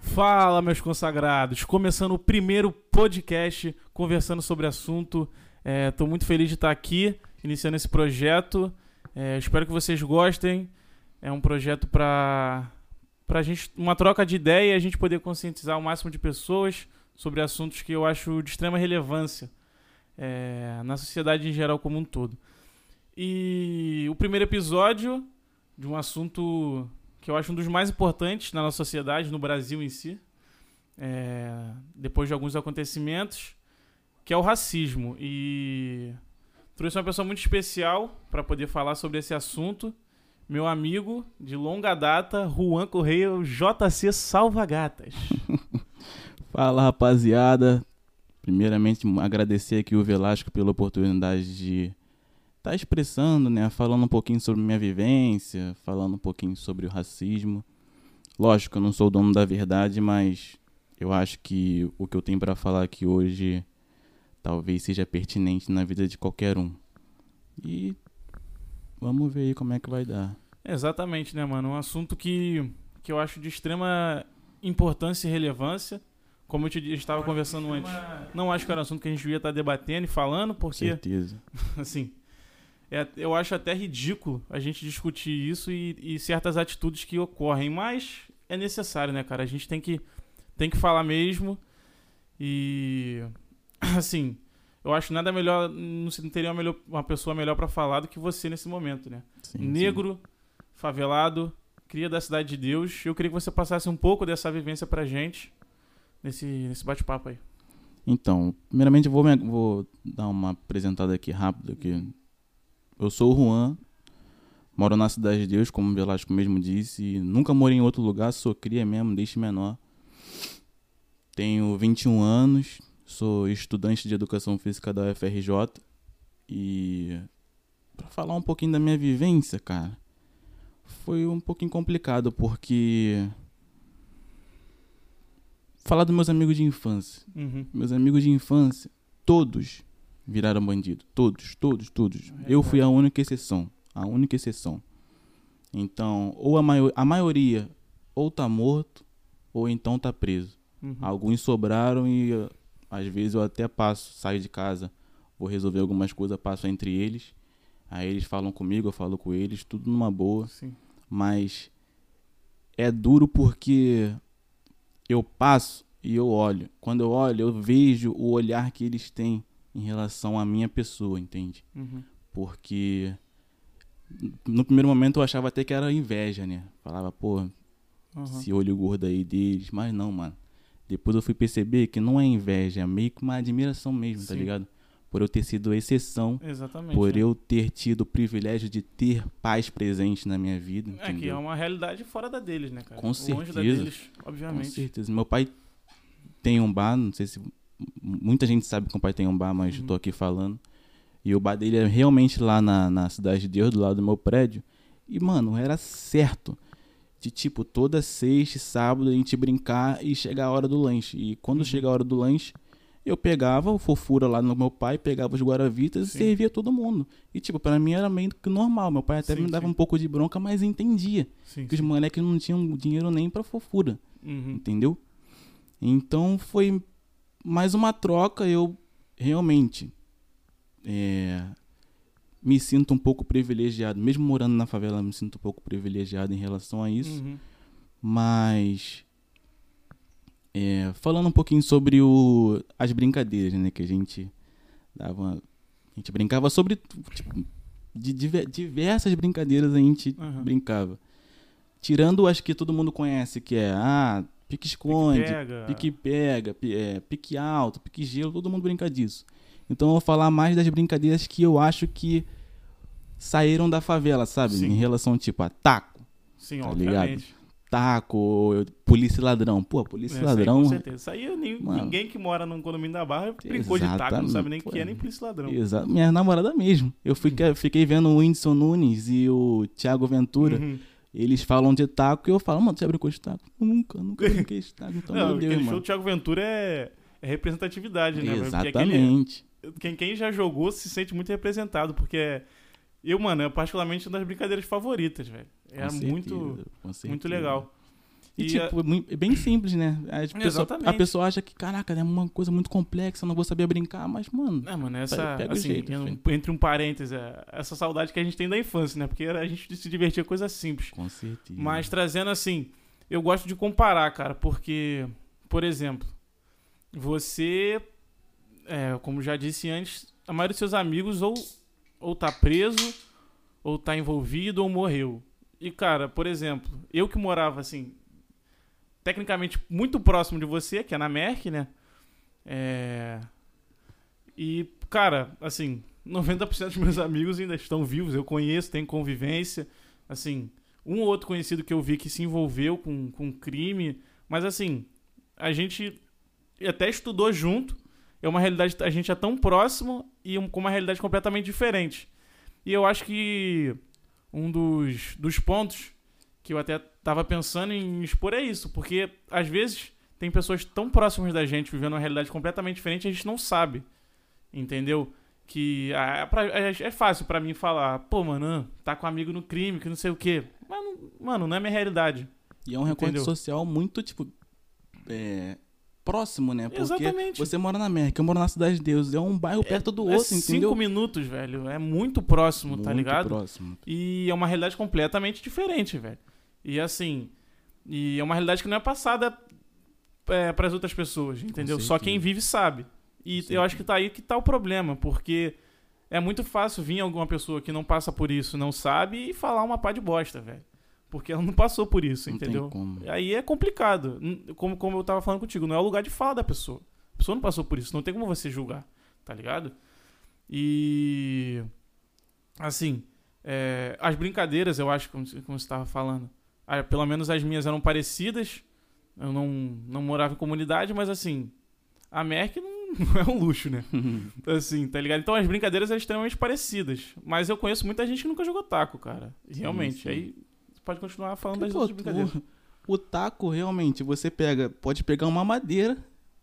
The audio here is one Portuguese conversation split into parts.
Fala, meus consagrados! Começando o primeiro podcast conversando sobre assunto. Estou muito feliz de estar aqui, iniciando esse projeto. É, espero que vocês gostem. É um projeto para para gente uma troca de ideia e a gente poder conscientizar o máximo de pessoas sobre assuntos que eu acho de extrema relevância é, na sociedade em geral como um todo. E o primeiro episódio de um assunto que eu acho um dos mais importantes na nossa sociedade, no Brasil em si, é, depois de alguns acontecimentos, que é o racismo. E trouxe uma pessoa muito especial para poder falar sobre esse assunto meu amigo de longa data, Juan Correia, JC Salvagatas. Fala, rapaziada. Primeiramente, agradecer aqui o Velasco pela oportunidade de tá expressando, né, falando um pouquinho sobre minha vivência, falando um pouquinho sobre o racismo. Lógico, eu não sou o dono da verdade, mas eu acho que o que eu tenho para falar aqui hoje talvez seja pertinente na vida de qualquer um. E Vamos ver aí como é que vai dar. Exatamente, né, mano? Um assunto que, que eu acho de extrema importância e relevância. Como eu te estava conversando antes. Não acho que era um assunto que a gente devia estar debatendo e falando, porque. Certeza. assim. É, eu acho até ridículo a gente discutir isso e, e certas atitudes que ocorrem, mas é necessário, né, cara? A gente tem que, tem que falar mesmo. E. Assim eu acho nada melhor, não teria uma, melhor, uma pessoa melhor para falar do que você nesse momento, né? Sim, Negro, sim. favelado, cria da cidade de Deus. Eu queria que você passasse um pouco dessa vivência pra gente nesse, nesse bate-papo aí. Então, primeiramente eu vou, vou dar uma apresentada aqui rápida aqui. Eu sou o Juan, moro na cidade de Deus, como o Velasco mesmo disse, nunca morei em outro lugar, sou cria mesmo, desde menor. Tenho 21 anos, Sou estudante de educação física da UFRJ e para falar um pouquinho da minha vivência, cara, foi um pouquinho complicado porque falar dos meus amigos de infância. Uhum. Meus amigos de infância, todos viraram bandido, todos, todos, todos. É Eu fui a única exceção, a única exceção. Então, ou a, maior, a maioria ou tá morto ou então tá preso. Uhum. Alguns sobraram e às vezes eu até passo, saio de casa, vou resolver algumas coisas, passo entre eles. Aí eles falam comigo, eu falo com eles, tudo numa boa. Sim. Mas é duro porque eu passo e eu olho. Quando eu olho, eu vejo o olhar que eles têm em relação à minha pessoa, entende? Uhum. Porque no primeiro momento eu achava até que era inveja, né? Falava, pô, uhum. esse olho gordo aí deles. Mas não, mano. Depois eu fui perceber que não é inveja, é meio que uma admiração mesmo, tá Sim. tá ligado? Por eu ter sido exceção, Exatamente, por né? eu ter tido o privilégio de ter pais presentes na minha vida. É que é uma realidade fora da deles, né, cara? Com certeza. Longe da deles, obviamente. Com certeza. Meu pai tem um bar, não sei se muita gente sabe que o pai tem um bar, mas uhum. eu tô aqui falando. E o bar dele é realmente lá na, na Cidade de Deus, do lado do meu prédio. E, mano, era certo de tipo toda sexta, sábado a gente brincar e chegar a hora do lanche. E quando uhum. chega a hora do lanche, eu pegava o fofura lá no meu pai, pegava os guaravitas sim. e servia todo mundo. E tipo, para mim era meio que normal. Meu pai até sim, me dava sim. um pouco de bronca, mas entendia que os moleques não tinham dinheiro nem para fofura. Uhum. Entendeu? Então foi mais uma troca, eu realmente é, me sinto um pouco privilegiado, mesmo morando na favela, me sinto um pouco privilegiado em relação a isso. Uhum. Mas é, falando um pouquinho sobre o, as brincadeiras, né, que a gente dava, a gente brincava sobre tipo, de, de, diversas brincadeiras a gente uhum. brincava. Tirando as que todo mundo conhece, que é ah, pique esconde, pique pega, pique, é, pique alto, pique gelo, todo mundo brinca disso. Então eu vou falar mais das brincadeiras que eu acho que saíram da favela, sabe? Sim. Em relação, tipo, a taco. Sim, tá obviamente. Ligado? Taco, polícia e ladrão. Pô, polícia e ladrão. com certeza. Isso aí nem, ninguém que mora no condomínio da Barra brincou de taco, não sabe nem o que é nem polícia e ladrão. Exato. Minha namorada mesmo. Eu fiquei, fiquei vendo o Whindersson Nunes e o Thiago Ventura. Uhum. Eles falam de taco e eu falo, mano, você já brincou de taco? Nunca, nunca brinquei de taco. Então, não, meu Deus, aquele mano. show do Thiago Ventura é, é representatividade, né? Exatamente. Aquele, quem, quem já jogou se sente muito representado, porque Eu, mano, é particularmente uma das brincadeiras favoritas, velho. Era muito, certeza, certeza. muito legal. E, E, tipo, é é bem simples, né? A pessoa, Exatamente. a pessoa acha que, caraca, é uma coisa muito complexa, não vou saber brincar, mas, mano, É, mano, essa. Pega assim, jeito, entre um parênteses, é, essa saudade que a gente tem da infância, né? Porque a gente se divertia com coisas simples. com certeza. Mas trazendo assim, eu gosto de comparar, cara, porque, por exemplo, você, é, como já disse antes, a maioria dos seus amigos ou, ou tá preso, ou tá envolvido, ou morreu. E, cara, por exemplo, eu que morava assim, tecnicamente muito próximo de você, que é na Merck, né? É... E, cara, assim, 90% dos meus amigos ainda estão vivos, eu conheço, tenho convivência, assim, um ou outro conhecido que eu vi que se envolveu com, com crime, mas assim, a gente até estudou junto, é uma realidade, a gente é tão próximo e um- com uma realidade completamente diferente. E eu acho que um dos, dos pontos que eu até tava pensando em expor é isso, porque às vezes tem pessoas tão próximas da gente vivendo uma realidade completamente diferente e a gente não sabe, entendeu? Que ah, é, é- é fácil pra mim falar, pô, mano, tá com um amigo no crime, que não sei o quê. Mas, mano, não é minha realidade. E é um recorte Entendeu? social muito, tipo, é, próximo, né? Porque Exatamente. você mora na América, eu moro na Cidade de Deus, é um bairro perto do é outro, entendeu? cinco minutos, velho. É muito próximo, tá Muito ligado? próximo. E é uma realidade completamente diferente, velho. E assim, e é uma realidade que não é passada é, para as outras pessoas, entendeu? Só quem vive sabe. E eu acho que tá aí que tá o problema, porque é muito fácil vir alguma pessoa que não passa por isso, não sabe, e falar uma pá de bosta, velho. Porque ela não passou por isso, Não tem entendeu? Aí é complicado. Como, como eu tava falando contigo, não é o lugar de fala da pessoa. A pessoa não passou por isso, não tem como você julgar, tá ligado? E. Assim, é, as brincadeiras, eu acho, como, você- como você estava falando, ah, pelo menos as minhas eram parecidas. Eu não, não morava em comunidade, mas assim, a Merck não, não é um luxo, né? Assim, tá ligado? Então as brincadeiras eram extremamente parecidas. Mas eu conheço muita gente que nunca jogou taco, cara. Realmente. sim. Aí você pode continuar falando das Pô, outras brincadeiras. o, o taco, realmente, você pega, pode pegar uma madeira,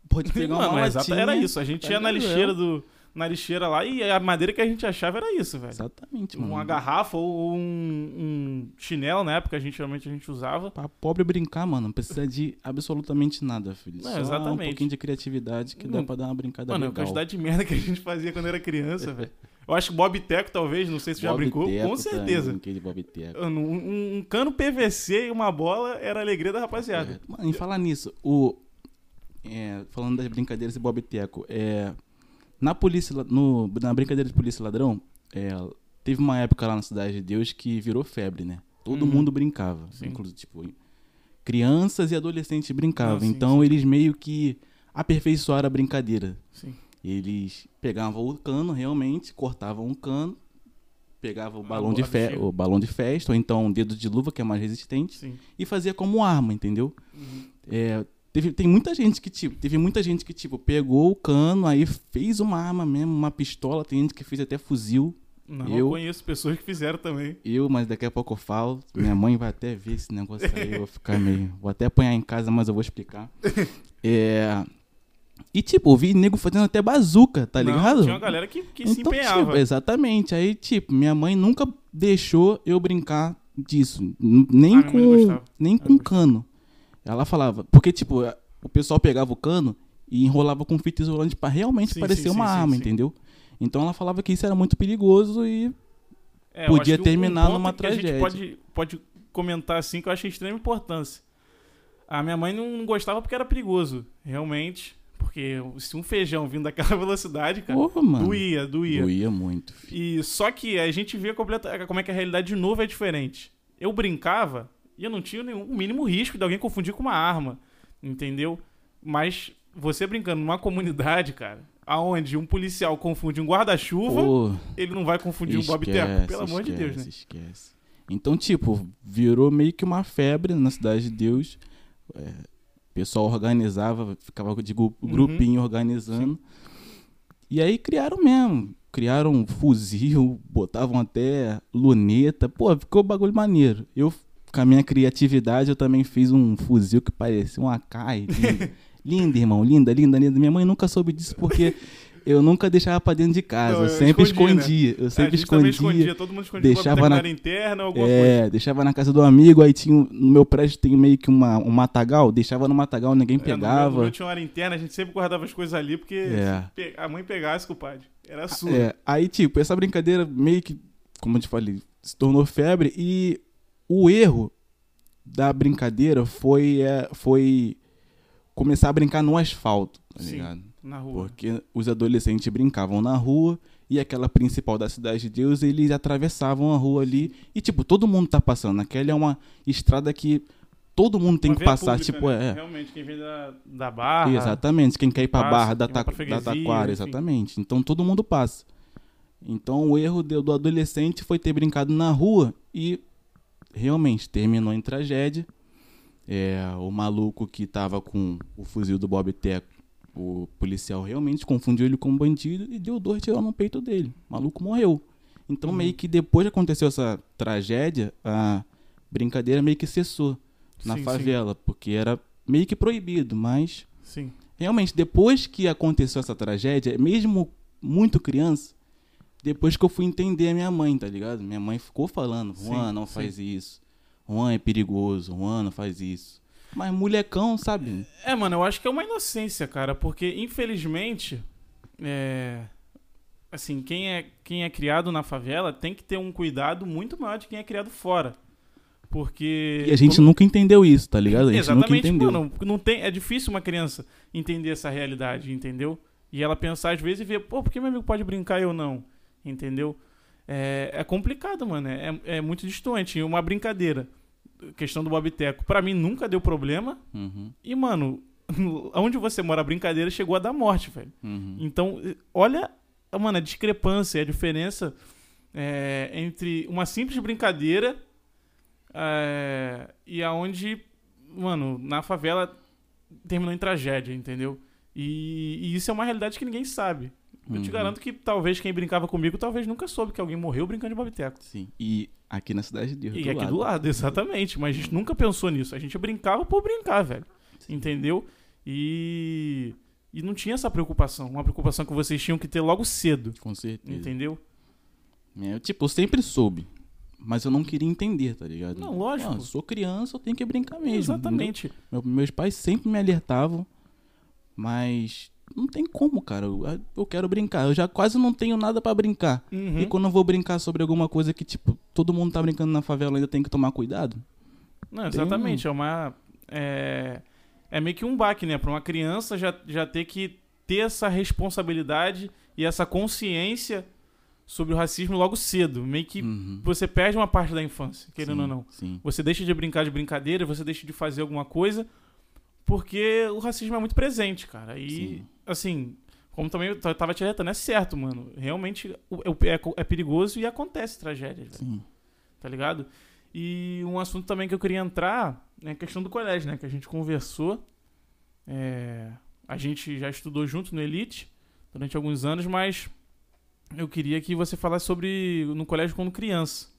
pode pegar uma Mano, latinha. exata- era isso. A gente tá ia na lixeira do. Na lixeira lá e a madeira que a gente achava era isso, velho. Exatamente, mano. Uma garrafa ou um, um chinelo, na época, a gente geralmente a gente usava. Pra pobre brincar, mano, não precisa de absolutamente nada, filho. Não, Só um exatamente. pouquinho de criatividade que dá Não. pra dar uma brincada Mano, a legal. quantidade de merda que a gente fazia quando era criança, velho. Eu acho que Bob Teco, talvez, não sei se você já brincou, Teco com certeza. brinquei de Bob Teco. Um, um- um cano PVC e uma bola era a alegria da rapaziada. É, Mano, em falar nisso, o, é, falando das brincadeiras de Bob Teco, é, na, polícia, no, na brincadeira de polícia ladrão, é, teve uma época lá na Cidade de Deus que virou febre, né? Todo Uhum. mundo brincava. Sim. Inclusive, tipo, crianças e adolescentes brincavam. Não, sim, então sim. eles meio que aperfeiçoaram a brincadeira. Eles pegavam o cano realmente, cortavam o cano, pegavam o A balão, de fe o balão de festa, ou então um dedo de luva, que é mais resistente, e fazia como arma, entendeu? Uhum. É, teve, tem muita gente que, tipo, teve muita gente que, tipo, pegou o cano, aí fez uma arma mesmo, uma pistola, tem gente que fez até fuzil. Não, Eu- conheço pessoas que fizeram também. Eu, mas daqui a pouco eu falo. Minha mãe vai até ver esse negócio aí, eu vou ficar meio. Vou até apanhar em casa, mas eu vou explicar. É. E, tipo, eu vi nego fazendo até bazuca, tá Não, ligado? Tinha uma galera que, que se Então, empenhava. tipo, exatamente. Aí, tipo, minha mãe nunca deixou eu brincar disso. N- Nem Ah, com, nem com cano. Ela falava. Porque, tipo, a- o pessoal pegava o cano e enrolava com fita isolante pra realmente Sim, parecer sim, uma sim, arma, entendeu? Então ela falava que isso era muito perigoso e É, Podia acho um terminar ponto numa que A gente tragédia. pode, pode comentar assim que eu achei de extrema importância. A minha mãe não gostava porque era perigoso, realmente. Porque se um feijão vindo daquela velocidade, cara, Porra, doía, doía. Doía muito. filho. E só que a gente vê completa, como é que a realidade de novo é diferente. Eu brincava e eu não tinha nenhum mínimo risco de alguém confundir com uma arma, entendeu? Mas você brincando numa comunidade, cara, aonde um policial confunde um guarda-chuva, Pô, ele não vai confundir um Bob Teco, esquece, pelo amor de Deus, né? esquece, Esquece. Então, tipo, virou meio que uma febre na Cidade de Deus. É, o pessoal organizava, ficava de Uhum. grupinho organizando. E aí criaram mesmo. Criaram um fuzil, botavam até luneta. Pô, ficou bagulho maneiro. Eu, com a minha criatividade, eu também fiz um fuzil que parecia um AK. Lindo, lindo irmão. Linda, linda, linda. Minha mãe nunca soube disso porque eu nunca deixava pra dentro de casa. Não, eu sempre escondia, né? Eu É, sempre escondia. escondia, todo mundo escondia deixava na- área interna ou alguma coisa. É, deixava na casa do amigo, aí tinha. No meu prédio tem meio que uma, um matagal, deixava no matagal, ninguém É, no meu- no pegava. meu tinha uma área interna, a gente sempre guardava as coisas ali, porque É. a mãe pegasse, compadre, era sua. É, aí, tipo, essa brincadeira meio que, como eu te falei, se tornou febre e o erro da brincadeira foi, é, foi começar a brincar no asfalto, tá Sim. ligado? Na rua. Porque os adolescentes brincavam na rua e aquela principal da Cidade de Deus, eles atravessavam a rua ali e, tipo, todo mundo tá passando. Aquela é uma estrada que todo mundo tem Uma que passar, pública, tipo, né? é. Realmente, quem vem da, da barra. Exatamente, quem quer ir pra passa, Barra da, Ta da Taquara, enfim. exatamente. Então todo mundo passa. Então o erro do adolescente foi ter brincado na rua e realmente terminou em tragédia. É, o maluco que tava com o fuzil do Bob Teco, o policial realmente confundiu ele com um bandido e deu dois tiros no peito dele. O maluco morreu. Então Uhum. meio que depois que aconteceu essa tragédia, a brincadeira meio que cessou na Sim, sim, favela, porque era meio que proibido, mas Sim. realmente depois que aconteceu essa tragédia, mesmo muito criança, depois que eu fui entender a minha mãe, tá ligado? Minha mãe ficou falando, Juan, não sim. faz isso. Juan é perigoso, Juan não faz isso. Mas molecão, sabe? É, mano, eu acho que é uma inocência, cara, porque infelizmente, é, assim, quem é, quem é criado na favela tem que ter um cuidado muito maior de quem é criado fora. Porque. E a gente como- nunca entendeu isso, tá ligado? A gente nunca Exatamente, entendeu. mano. Não tem, é difícil uma criança entender essa realidade, entendeu? E ela pensar às vezes e ver, pô, por que meu amigo pode brincar e eu não? Entendeu? É, é complicado, mano. É, é muito distante. Uma brincadeira. Questão do Bob Teco. Pra mim nunca deu problema. Uhum, E, mano, onde você mora, a brincadeira chegou a dar morte, velho. uhum. Então, olha, mano, a discrepância, a diferença é, entre uma simples brincadeira é, e aonde, mano, na favela terminou em tragédia, entendeu? E, e isso é uma realidade que ninguém sabe. Eu te Uhum. garanto que talvez quem brincava comigo talvez nunca soube que alguém morreu brincando de babiteco. Sim. E aqui na cidade de Deus. E do aqui lado. do lado, exatamente. Mas a gente nunca pensou nisso. A gente brincava por brincar, velho. Entendeu? E. E não tinha essa preocupação. Uma preocupação que vocês tinham que ter logo cedo. Com certeza. Entendeu? É, tipo, eu sempre soube. Mas eu não queria entender, tá ligado? Não, lógico. eu sou criança, eu tenho que brincar mesmo. Exatamente. Meu- meus pais sempre me alertavam, mas não tem como, cara. Eu, eu quero brincar. Eu já quase não tenho nada pra brincar. Uhum. E quando eu vou brincar sobre alguma coisa que, tipo, todo mundo tá brincando na favela, ainda tem que tomar cuidado. Não, exatamente. É uma. É, é meio que um baque, né? Pra uma criança já, já ter que ter essa responsabilidade e essa consciência sobre o racismo logo cedo. Meio que Uhum. você perde uma parte da infância, querendo Sim, ou não. Sim. Você deixa de brincar de brincadeira, você deixa de fazer alguma coisa, porque o racismo é muito presente, cara. E, Sim. assim, como também eu tava te alertando, é certo, mano. Realmente é, é- é perigoso e acontece tragédias, velho, Sim. tá ligado? E um assunto também que eu queria entrar é a questão do colégio, né? Que a gente conversou. É, a gente já estudou junto no Elite durante alguns anos, mas eu queria que você falasse sobre no colégio quando criança.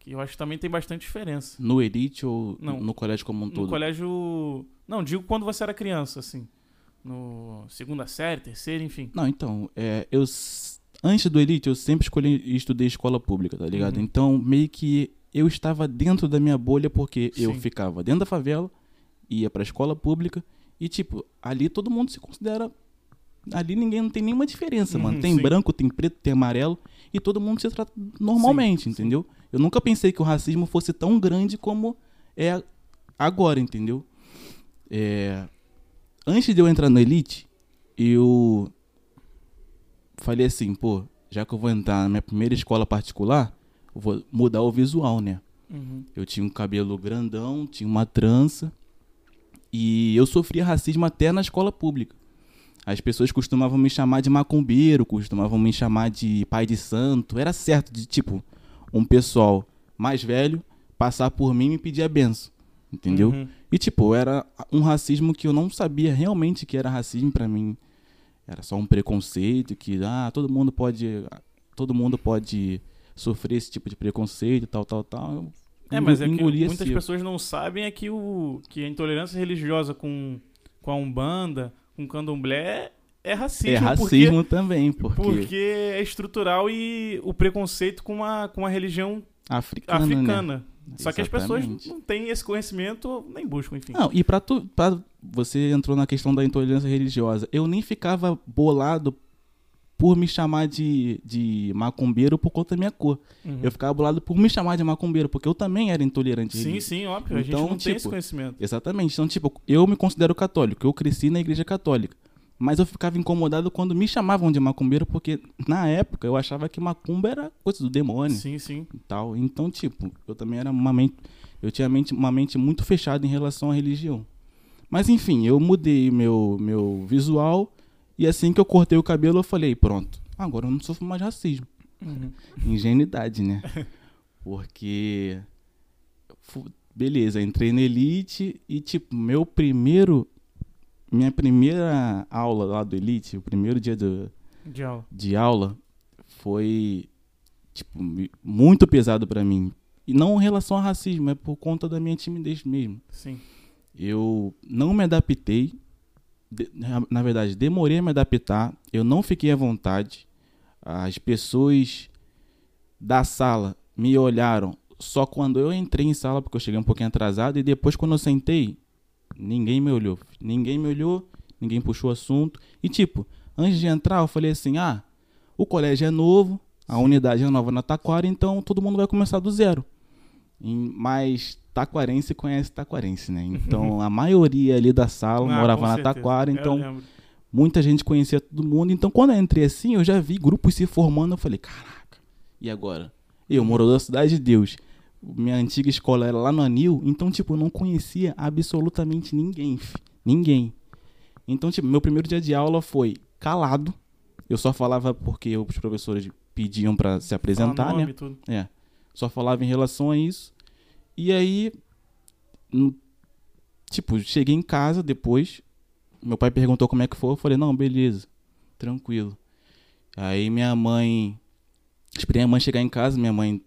Que eu acho que também tem bastante diferença. No Elite ou Não. no colégio como um No todo? colégio. Não, digo quando você era criança, assim. No segunda série, terceira, enfim. Não, então, é, eu antes do Elite eu sempre escolhi e estudei escola pública, tá ligado? Uhum. Então, meio que eu estava dentro da minha bolha porque eu Sim. ficava dentro da favela, ia pra escola pública e tipo, ali todo mundo se considera ali ninguém não tem nenhuma diferença, Uhum, mano. Tem sim. branco, tem preto, tem amarelo e todo mundo se trata normalmente, Sim, sim. entendeu? Eu nunca pensei que o racismo fosse tão grande como é agora, entendeu? É, antes de eu entrar no Elite, eu falei assim, pô, já que eu vou entrar na minha primeira escola particular, eu vou mudar o visual, né? Uhum. Eu tinha um cabelo grandão, tinha uma trança. E eu sofria racismo até na escola pública. As pessoas costumavam me chamar de macumbeiro, costumavam me chamar de pai de santo. Era certo de, tipo, um pessoal mais velho passar por mim e me pedir a benção. Entendeu? Uhum. E, tipo, era um racismo que eu não sabia realmente que era racismo pra mim. Era só um preconceito que, ah, todo mundo pode. Todo mundo pode sofrer esse tipo de preconceito, tal, tal, tal. É, mas é que muitas pessoas não sabem é que, o, que a intolerância religiosa com, com a Umbanda, com o Candomblé, é racismo. É racismo também, porque, porque, porque é estrutural e o preconceito com uma, com uma religião africana, né? Só que as pessoas não têm esse conhecimento, nem buscam, enfim. Não, e pra tu, pra, você entrou na questão da intolerância religiosa. Eu nem ficava bolado por me chamar de, de macumbeiro por conta da minha cor. Uhum. Eu ficava bolado por me chamar de macumbeiro, porque eu também era intolerante Sim, religioso. sim, óbvio. a gente Então, não tem esse tipo, conhecimento. Exatamente. Então, tipo, eu me considero católico. Eu cresci na igreja católica. Mas eu ficava incomodado quando me chamavam de macumbeiro, porque na época eu achava que macumba era coisa do demônio Sim, sim. e tal. Então, tipo, eu também era uma mente. Eu tinha mente, uma mente muito fechada em relação à religião. Mas enfim, eu mudei meu, meu visual e assim que eu cortei o cabelo, eu falei, pronto, agora eu não sofro mais racismo. Uhum. Ingenuidade, né? Porque. Beleza, entrei na Elite e, tipo, meu primeiro. Minha primeira aula lá do Elite, o primeiro dia do, De aula. de aula foi tipo muito pesado pra mim. E não em relação a racismo, é por conta da minha timidez mesmo. Sim. Eu não me adaptei, de- na- na verdade, demorei a me adaptar, eu não fiquei à vontade. As pessoas da sala me olharam só quando eu entrei em sala, porque eu cheguei um pouquinho atrasado, e depois quando eu sentei, ninguém me olhou. Ninguém me olhou, ninguém puxou assunto. E tipo, antes de entrar, eu falei assim: ah, o colégio é novo, a unidade é nova na Taquara, então todo mundo vai começar do zero. Mas taquarense conhece taquarense, né? Então a maioria ali da sala Ah, morava na certeza. Taquara, então muita gente conhecia todo mundo. Então, quando eu entrei assim, eu já vi grupos se formando. Eu falei, caraca, e agora? Eu, morador da Cidade de Deus. Minha antiga escola era lá no Anil. Então, tipo, eu não conhecia absolutamente ninguém. Ninguém. Então, tipo, meu primeiro dia de aula foi calado. Eu só falava porque os professores pediam pra se apresentar, nome né? tudo. É. Só falava em relação a isso. E aí, tipo, cheguei em casa depois. Meu pai perguntou como é que foi. Eu falei, não, beleza. Tranquilo. Aí minha mãe. Esperei a mãe chegar em casa. Minha mãe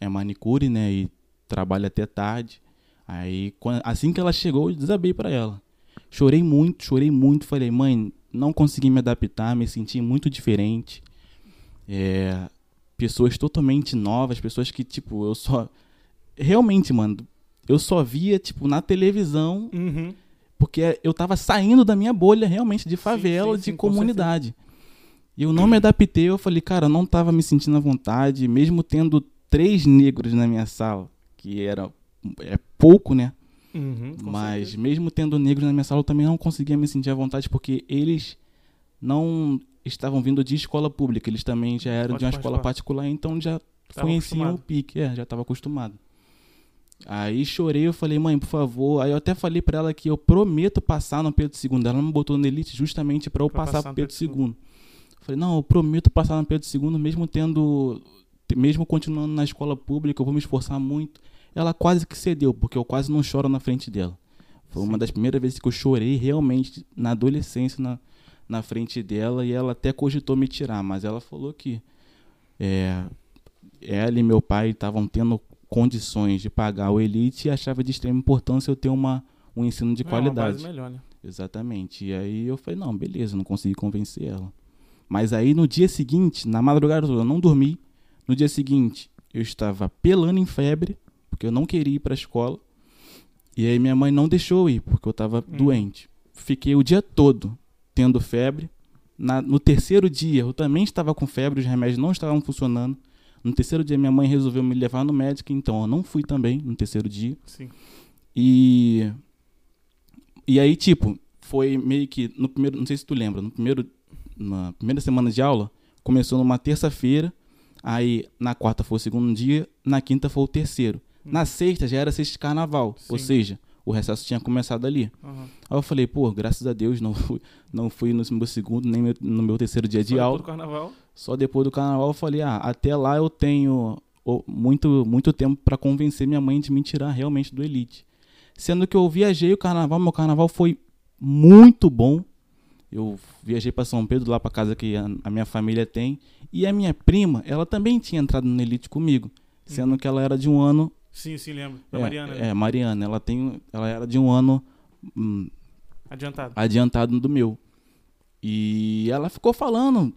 é manicure, né? E trabalha até tarde. Aí, assim que ela chegou, eu desabei pra ela. Chorei muito, chorei muito. Falei, mãe, não consegui me adaptar, me senti muito diferente. É, pessoas totalmente novas, pessoas que, tipo, eu só. Realmente, mano, eu só via, tipo, na televisão, Uhum. porque eu tava saindo da minha bolha realmente de favela, sim, sim, de com comunidade. E eu não me adaptei, eu falei, cara, eu não tava me sentindo à vontade, mesmo tendo três negros na minha sala, que era é pouco, né? Uhum, Mas certeza. mesmo tendo negros na minha sala, eu também não conseguia me sentir à vontade, porque eles não estavam vindo de escola pública, eles também já eram Pode de uma escola particular. particular, então já Tava conheciam acostumado. o pique, é, já estava acostumado. Aí chorei, eu falei, mãe, por favor. Aí eu até falei pra ela que eu prometo passar no Pedro II. Ela me botou na elite justamente pra eu Pra passar passar no Pedro Pedro II. Falei, não, eu prometo passar no Pedro II, mesmo tendo. Mesmo continuando na escola pública, eu vou me esforçar muito. Ela quase que cedeu, porque eu quase não choro na frente dela. Foi uma Sim. das primeiras vezes que eu chorei realmente na adolescência na, na frente dela e ela até cogitou me tirar, mas ela falou que é, ela e meu pai estavam tendo condições de pagar o elite e achava de extrema importância eu ter uma, um ensino de É, uma qualidade. melhor, né? Exatamente. E aí eu falei, não, beleza, não consegui convencer ela. Mas aí no dia seguinte, na madrugada eu não dormi. No dia seguinte, eu estava pelando em febre, porque eu não queria ir para a escola. E aí minha mãe não deixou eu ir, porque eu estava Hum. doente. Fiquei o dia todo tendo febre. Na- no terceiro dia, eu também estava com febre, os remédios não estavam funcionando. No terceiro dia, minha mãe resolveu me levar no médico, então eu não fui também no terceiro dia. Sim. E. E aí, tipo, foi meio que. No primeiro. Não sei se tu lembra, no primeiro. Na primeira semana de aula, começou numa terça-feira. Aí na quarta foi o segundo dia, na quinta foi o terceiro. Hum. Na sexta já era sexta de carnaval. Ou Sim. seja, o recesso tinha começado ali. Uhum. Aí eu falei, pô, graças a Deus não fui, não fui no meu segundo, nem no meu terceiro dia de Só aula. depois do carnaval. Só depois do carnaval eu falei, ah, até lá eu tenho muito, muito tempo pra convencer minha mãe de me tirar realmente do Elite. Sendo que eu viajei o carnaval, meu carnaval foi muito bom. Eu viajei pra São Pedro, lá pra casa que a, a minha família tem. E a minha prima, ela também tinha entrado no Elite comigo. Sendo Uhum. que ela era de um ano. Sim, sim, lembro. Da é, Mariana, né? É, Mariana. Ela, tem, ela era de um ano hum, Adiantado. adiantado do meu. E ela ficou falando,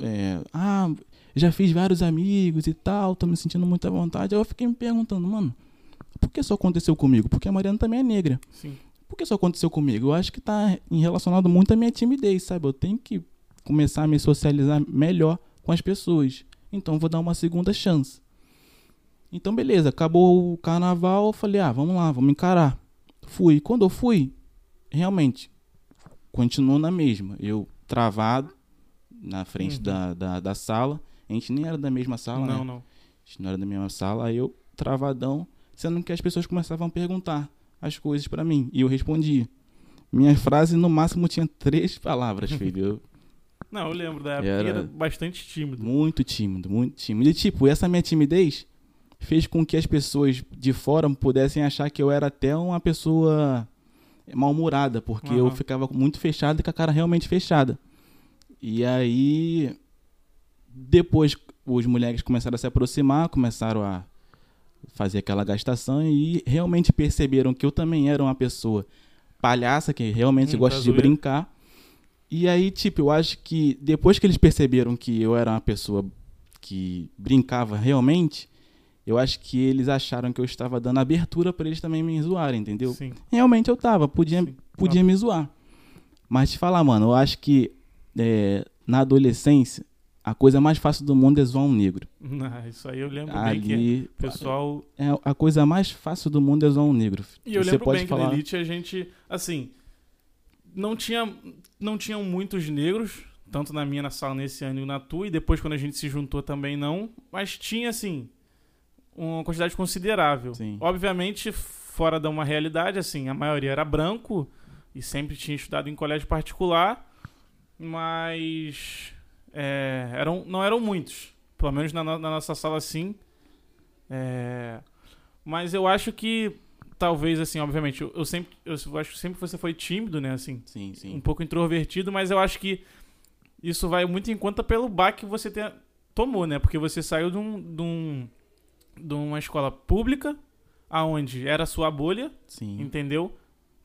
é, ah, já fiz vários amigos e tal, tô me sentindo muito à vontade. Aí eu fiquei me perguntando, mano, por que isso aconteceu comigo? Porque a Mariana também é negra. Sim. Por que isso aconteceu comigo? Eu acho que tá em relacionado muito à minha timidez, sabe? Eu tenho que começar a me socializar melhor com as pessoas. Então vou dar uma segunda chance. Então beleza, acabou o carnaval, eu falei, ah, vamos lá, vamos encarar. Fui. Quando eu fui, realmente, continuou na mesma. Eu travado na frente Uhum. da, da, da sala. A gente nem era da mesma sala, não, né? não. A gente não era da mesma sala. Aí eu, travadão, sendo que as pessoas começavam a perguntar as coisas pra mim. E eu respondia. Minha frase, no máximo, tinha três palavras, filho. Eu, Não, eu lembro da época Era- que era bastante tímido. muito tímido, muito tímido. E, tipo, essa minha timidez fez com que as pessoas de fora pudessem achar que eu era até uma pessoa mal-humorada, porque eu Aham. ficava muito fechado e com a cara realmente fechada. E aí, depois, os moleques começaram a se aproximar, começaram a fazer aquela gastação e realmente perceberam que eu também era uma pessoa palhaça, que realmente Hum, gosta de brincar. E aí, tipo, eu acho que depois que eles perceberam que eu era uma pessoa que brincava realmente, eu acho que eles acharam que eu estava dando abertura para eles também me zoarem, entendeu? Sim. Realmente eu tava, podia, Sim. podia me zoar. Mas te falar, mano, eu acho que é, na adolescência, a coisa mais fácil do mundo é zoar um negro. Não, isso aí eu lembro bem que Ali, o pessoal. é, a coisa mais fácil do mundo é zoar um negro. E eu Você lembro pode bem falar. que na Elite a gente, assim, não tinha, não tinham muitos negros, tanto na minha na sala nesse ano e na tua, e depois quando a gente se juntou também não, mas tinha, assim, uma quantidade considerável. Sim. Obviamente, fora de uma realidade, assim, a maioria era branco e sempre tinha estudado em colégio particular, mas é, eram, não eram muitos. Pelo menos na, na nossa sala, sim. É, mas eu acho que talvez, assim, obviamente, eu, eu sempre, eu acho que sempre você foi tímido, né, assim, Sim, um sim. pouco introvertido, mas eu acho que isso vai muito em conta pelo baque que você tenha- tomou, né? Porque você saiu de, um, de, um- de uma escola pública, aonde era sua bolha, Sim, entendeu?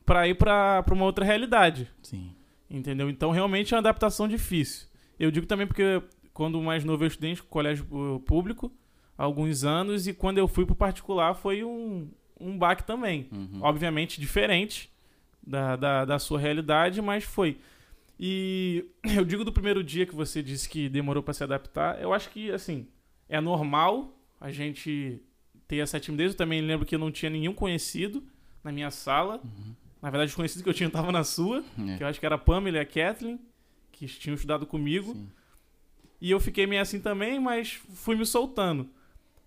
Pra ir pra uma outra realidade, sim. entendeu? Então, realmente é uma adaptação difícil. Eu digo também porque quando mais novo eu estudei em colégio uh, público, há alguns anos, e quando eu fui pro particular foi um, um baque também Uhum. obviamente diferente da, da, da sua realidade, mas foi. E eu digo do primeiro dia que você disse que demorou pra se adaptar, eu acho que, assim, é normal a gente ter essa timidez. Eu também lembro que eu não tinha nenhum conhecido na minha sala. Na verdade, os conhecidos que eu tinha estavam na sua, É, que eu acho que era a Pamela e a Kathleen, que tinham estudado comigo. sim. E eu fiquei meio assim também, mas fui me soltando.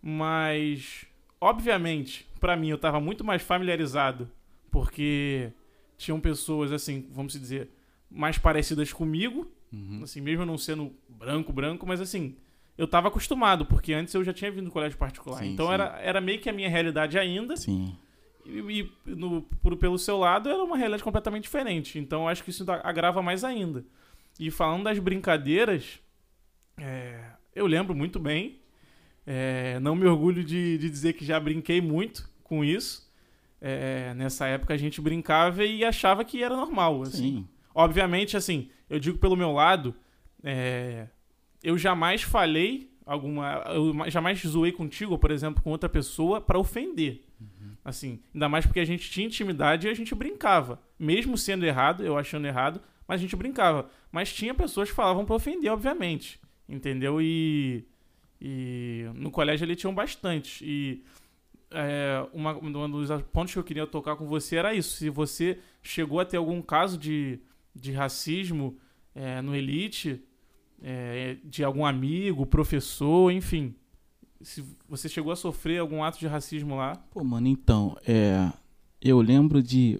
Mas, obviamente, pra mim eu tava muito mais familiarizado, porque tinham pessoas, assim, vamos dizer, mais parecidas comigo, Uhum. assim, mesmo não sendo branco, branco, mas assim, eu tava acostumado, porque antes eu já tinha vindo do colégio particular. Sim, então sim. Era, era meio que a minha realidade ainda, Sim. e, e no, por- pelo seu lado era uma realidade completamente diferente. Então eu acho que isso agrava mais ainda. E falando das brincadeiras, é, eu lembro muito bem. é, não me orgulho de, de dizer que já brinquei muito com isso. É, nessa época a gente brincava e achava que era normal. Assim. Sim. Obviamente, assim, eu digo pelo meu lado, é, eu jamais falei alguma. Eu ma- jamais zoei contigo, por exemplo, com outra pessoa pra ofender. Assim, ainda mais porque a gente tinha intimidade e a gente brincava. Mesmo sendo errado, eu achando errado, mas a gente brincava. Mas tinha pessoas que falavam pra ofender, obviamente. Entendeu? E. E no colégio ali tinham bastante. E é, uma, um dos pontos que eu queria tocar com você era isso. Se você chegou a ter algum caso de, de racismo é, no Elite, é, de algum amigo, professor, enfim. Se você chegou a sofrer algum ato de racismo lá. Pô, mano, então, é. Eu lembro de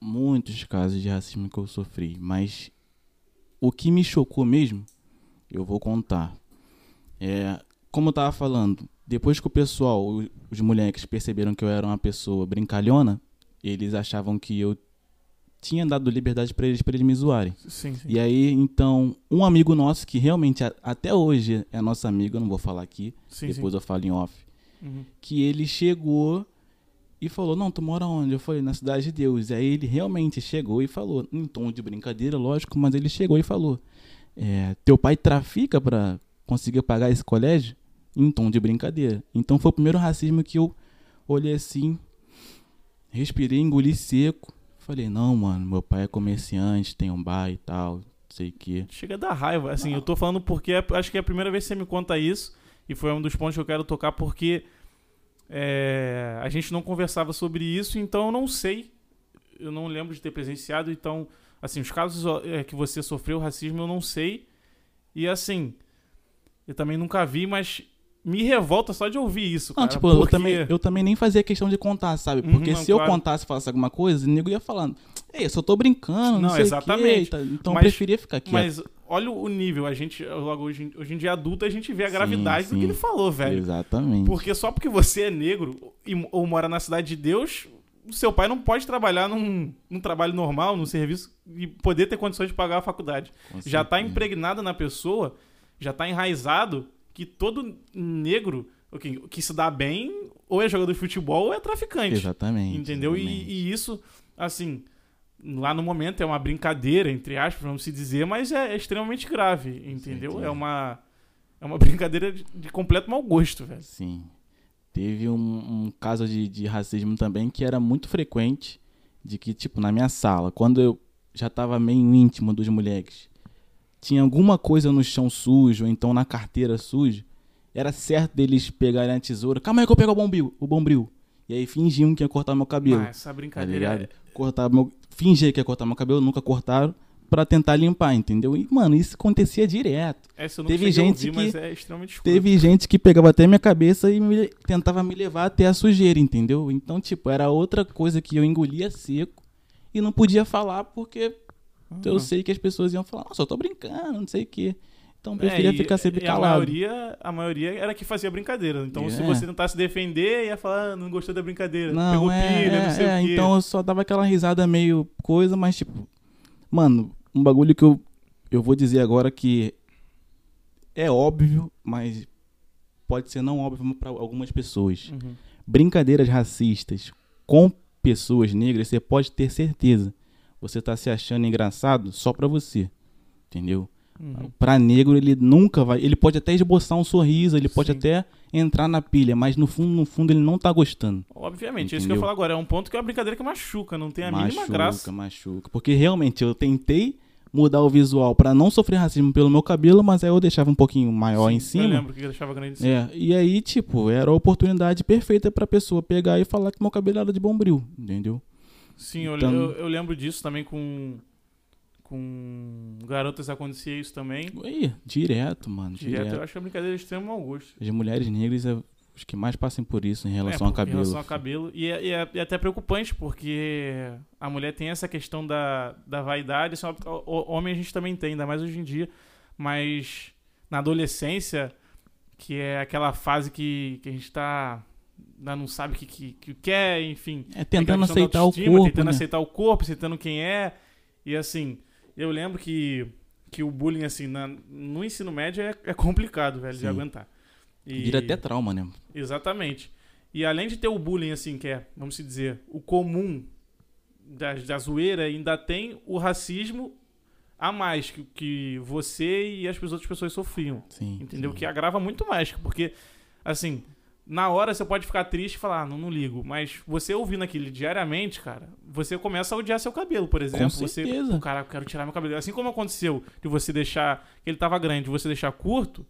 muitos casos de racismo que eu sofri, mas o que me chocou mesmo, eu vou contar. É, como eu tava falando, depois que o pessoal, os moleques perceberam que eu era uma pessoa brincalhona, eles achavam que eu tinha dado liberdade pra eles, pra eles me zoarem. Sim, sim. E aí, então, um amigo nosso que realmente a- até hoje é nosso amigo, eu não vou falar aqui, sim, depois eu falo em off. Uhum. que ele chegou e falou: Não, tu mora onde? Eu falei: Na Cidade de Deus. E aí ele realmente chegou e falou, em tom de brincadeira, lógico, mas ele chegou e falou: é, Teu pai trafica pra conseguir pagar esse colégio? Em tom de brincadeira. Então foi o primeiro racismo que eu olhei assim, respirei, engoli seco. Falei: Não, mano, meu pai é comerciante, tem um bar e tal, não sei o quê. Chega a dar raiva. Assim, eu tô falando porque é- acho que é a primeira vez que você me conta isso. E foi um dos pontos que eu quero tocar porque é, a gente não conversava sobre isso, então eu não sei. Eu não lembro de ter presenciado. Então, assim, os casos é, que você sofreu racismo eu não sei. E assim, eu também nunca vi, mas me revolta só de ouvir isso. Não, cara, tipo, eu porque- também, eu também nem fazia questão de contar, sabe? Uhum, Porque não, se eu claro. contasse e falasse alguma coisa, o nego ia falando, ei, eu só tô brincando, não, Não, exatamente. quê. Então Mas- eu preferia ficar quieto. Mas olha o nível, a gente, logo hoje, hoje em dia adulto, a gente vê a Sim, gravidade do sim. que ele falou, velho. Exatamente. Porque só porque você é negro e- ou mora na cidade de Deus, o seu pai não pode trabalhar num, num trabalho normal, num serviço e poder ter condições de pagar a faculdade. Com Já tá certeza. impregnado na pessoa, já tá enraizado que todo negro que, que se dá bem ou é jogador de futebol ou é traficante. Exatamente. Entendeu? E, exatamente. e isso, assim, lá no momento é uma brincadeira, entre aspas, vamos se dizer, mas é, é extremamente grave, entendeu? É uma, é uma brincadeira de, de completo mau gosto, velho. Sim. Teve um, um caso de, de racismo também que era muito frequente, de que, tipo, na minha sala, quando eu já tava meio íntimo dos moleques, tinha alguma coisa no chão sujo, ou então na carteira suja, era certo deles pegarem a tesoura, calma aí que eu pego o bombril, o bombril. E aí fingiam que ia cortar meu cabelo. Ah, essa tá brincadeira ligado? Cortar meu, fingir que ia cortar meu cabelo, nunca cortaram, pra tentar limpar, entendeu? E, mano, isso acontecia direto. é, essa eu nunca teve gente ouvir, que- mas é extremamente escuro. Teve gente que pegava até minha cabeça e me- tentava me levar até a sujeira, entendeu? Então, tipo, era outra coisa que eu engolia seco e não podia falar porque eu Uhum. sei que as pessoas iam falar, nossa, eu tô brincando, não sei o quê. Então, eu preferia É, e- ficar sempre e a calado. maioria, a maioria era que fazia brincadeira. Então, se É. você tentasse defender, ia falar, ah, não gostou da brincadeira. Não, pegou é, pilha, é, não sei é, o quê. então eu só dava aquela risada meio coisa, mas tipo, mano, um bagulho que eu, eu vou dizer agora que é óbvio, mas pode ser não óbvio para algumas pessoas. Uhum. Brincadeiras racistas com pessoas negras, você pode ter certeza. Você tá se achando engraçado só pra você. Entendeu? Uhum. Pra negro, ele nunca vai. Ele pode até esboçar um sorriso, ele pode Sim. até entrar na pilha, mas no fundo, no fundo, ele não tá gostando. Obviamente, é isso que eu Entendeu? falar agora. É um ponto que é uma brincadeira que machuca, não tem a mínima machuca, graça. machuca. Porque realmente eu tentei mudar o visual pra não sofrer racismo pelo meu cabelo, mas aí eu deixava um pouquinho maior em Sim, Eu cima. lembro que eu deixava grande em cima. É, e aí, tipo, era a oportunidade perfeita pra pessoa pegar e falar que meu cabelo era de bombril, entendeu? Sim, eu, Então- eu, eu lembro disso também com. Com garotas acontecia isso também. Aí, direto, mano, Direto, direto. eu acho a brincadeira de extremo mau gosto. As mulheres negras é os que mais passam por isso em relação É, ao cabelo. Em relação ao cabelo. E é, e é- é até preocupante, porque a mulher tem essa questão da, da vaidade. É o, homem a gente também tem, ainda mais hoje em dia. Mas na adolescência, que é aquela fase que, que a gente tá. ainda não sabe o que, que, que quer, enfim. É tentando aceitar o corpo, Tentando né? aceitar o corpo, aceitando quem é. E assim, eu lembro que, que o bullying, assim, na- no ensino médio é, é complicado, velho, de Sim. aguentar. E- Vira até trauma, né? Exatamente. E além de ter o bullying, assim, que é, vamos dizer, o comum da, da zoeira, ainda tem o racismo a mais que, que você e as outras pessoas sofriam. Sim. Entendeu? sim. Que agrava muito mais. Porque, assim, na hora você pode ficar triste e falar, ah, não, não ligo. Mas você ouvindo aquilo diariamente, cara, você começa a odiar seu cabelo, por exemplo. você, certeza. "Pô, cara, eu quero tirar meu cabelo. Assim como aconteceu de você deixar, que ele tava grande, de você deixar curto,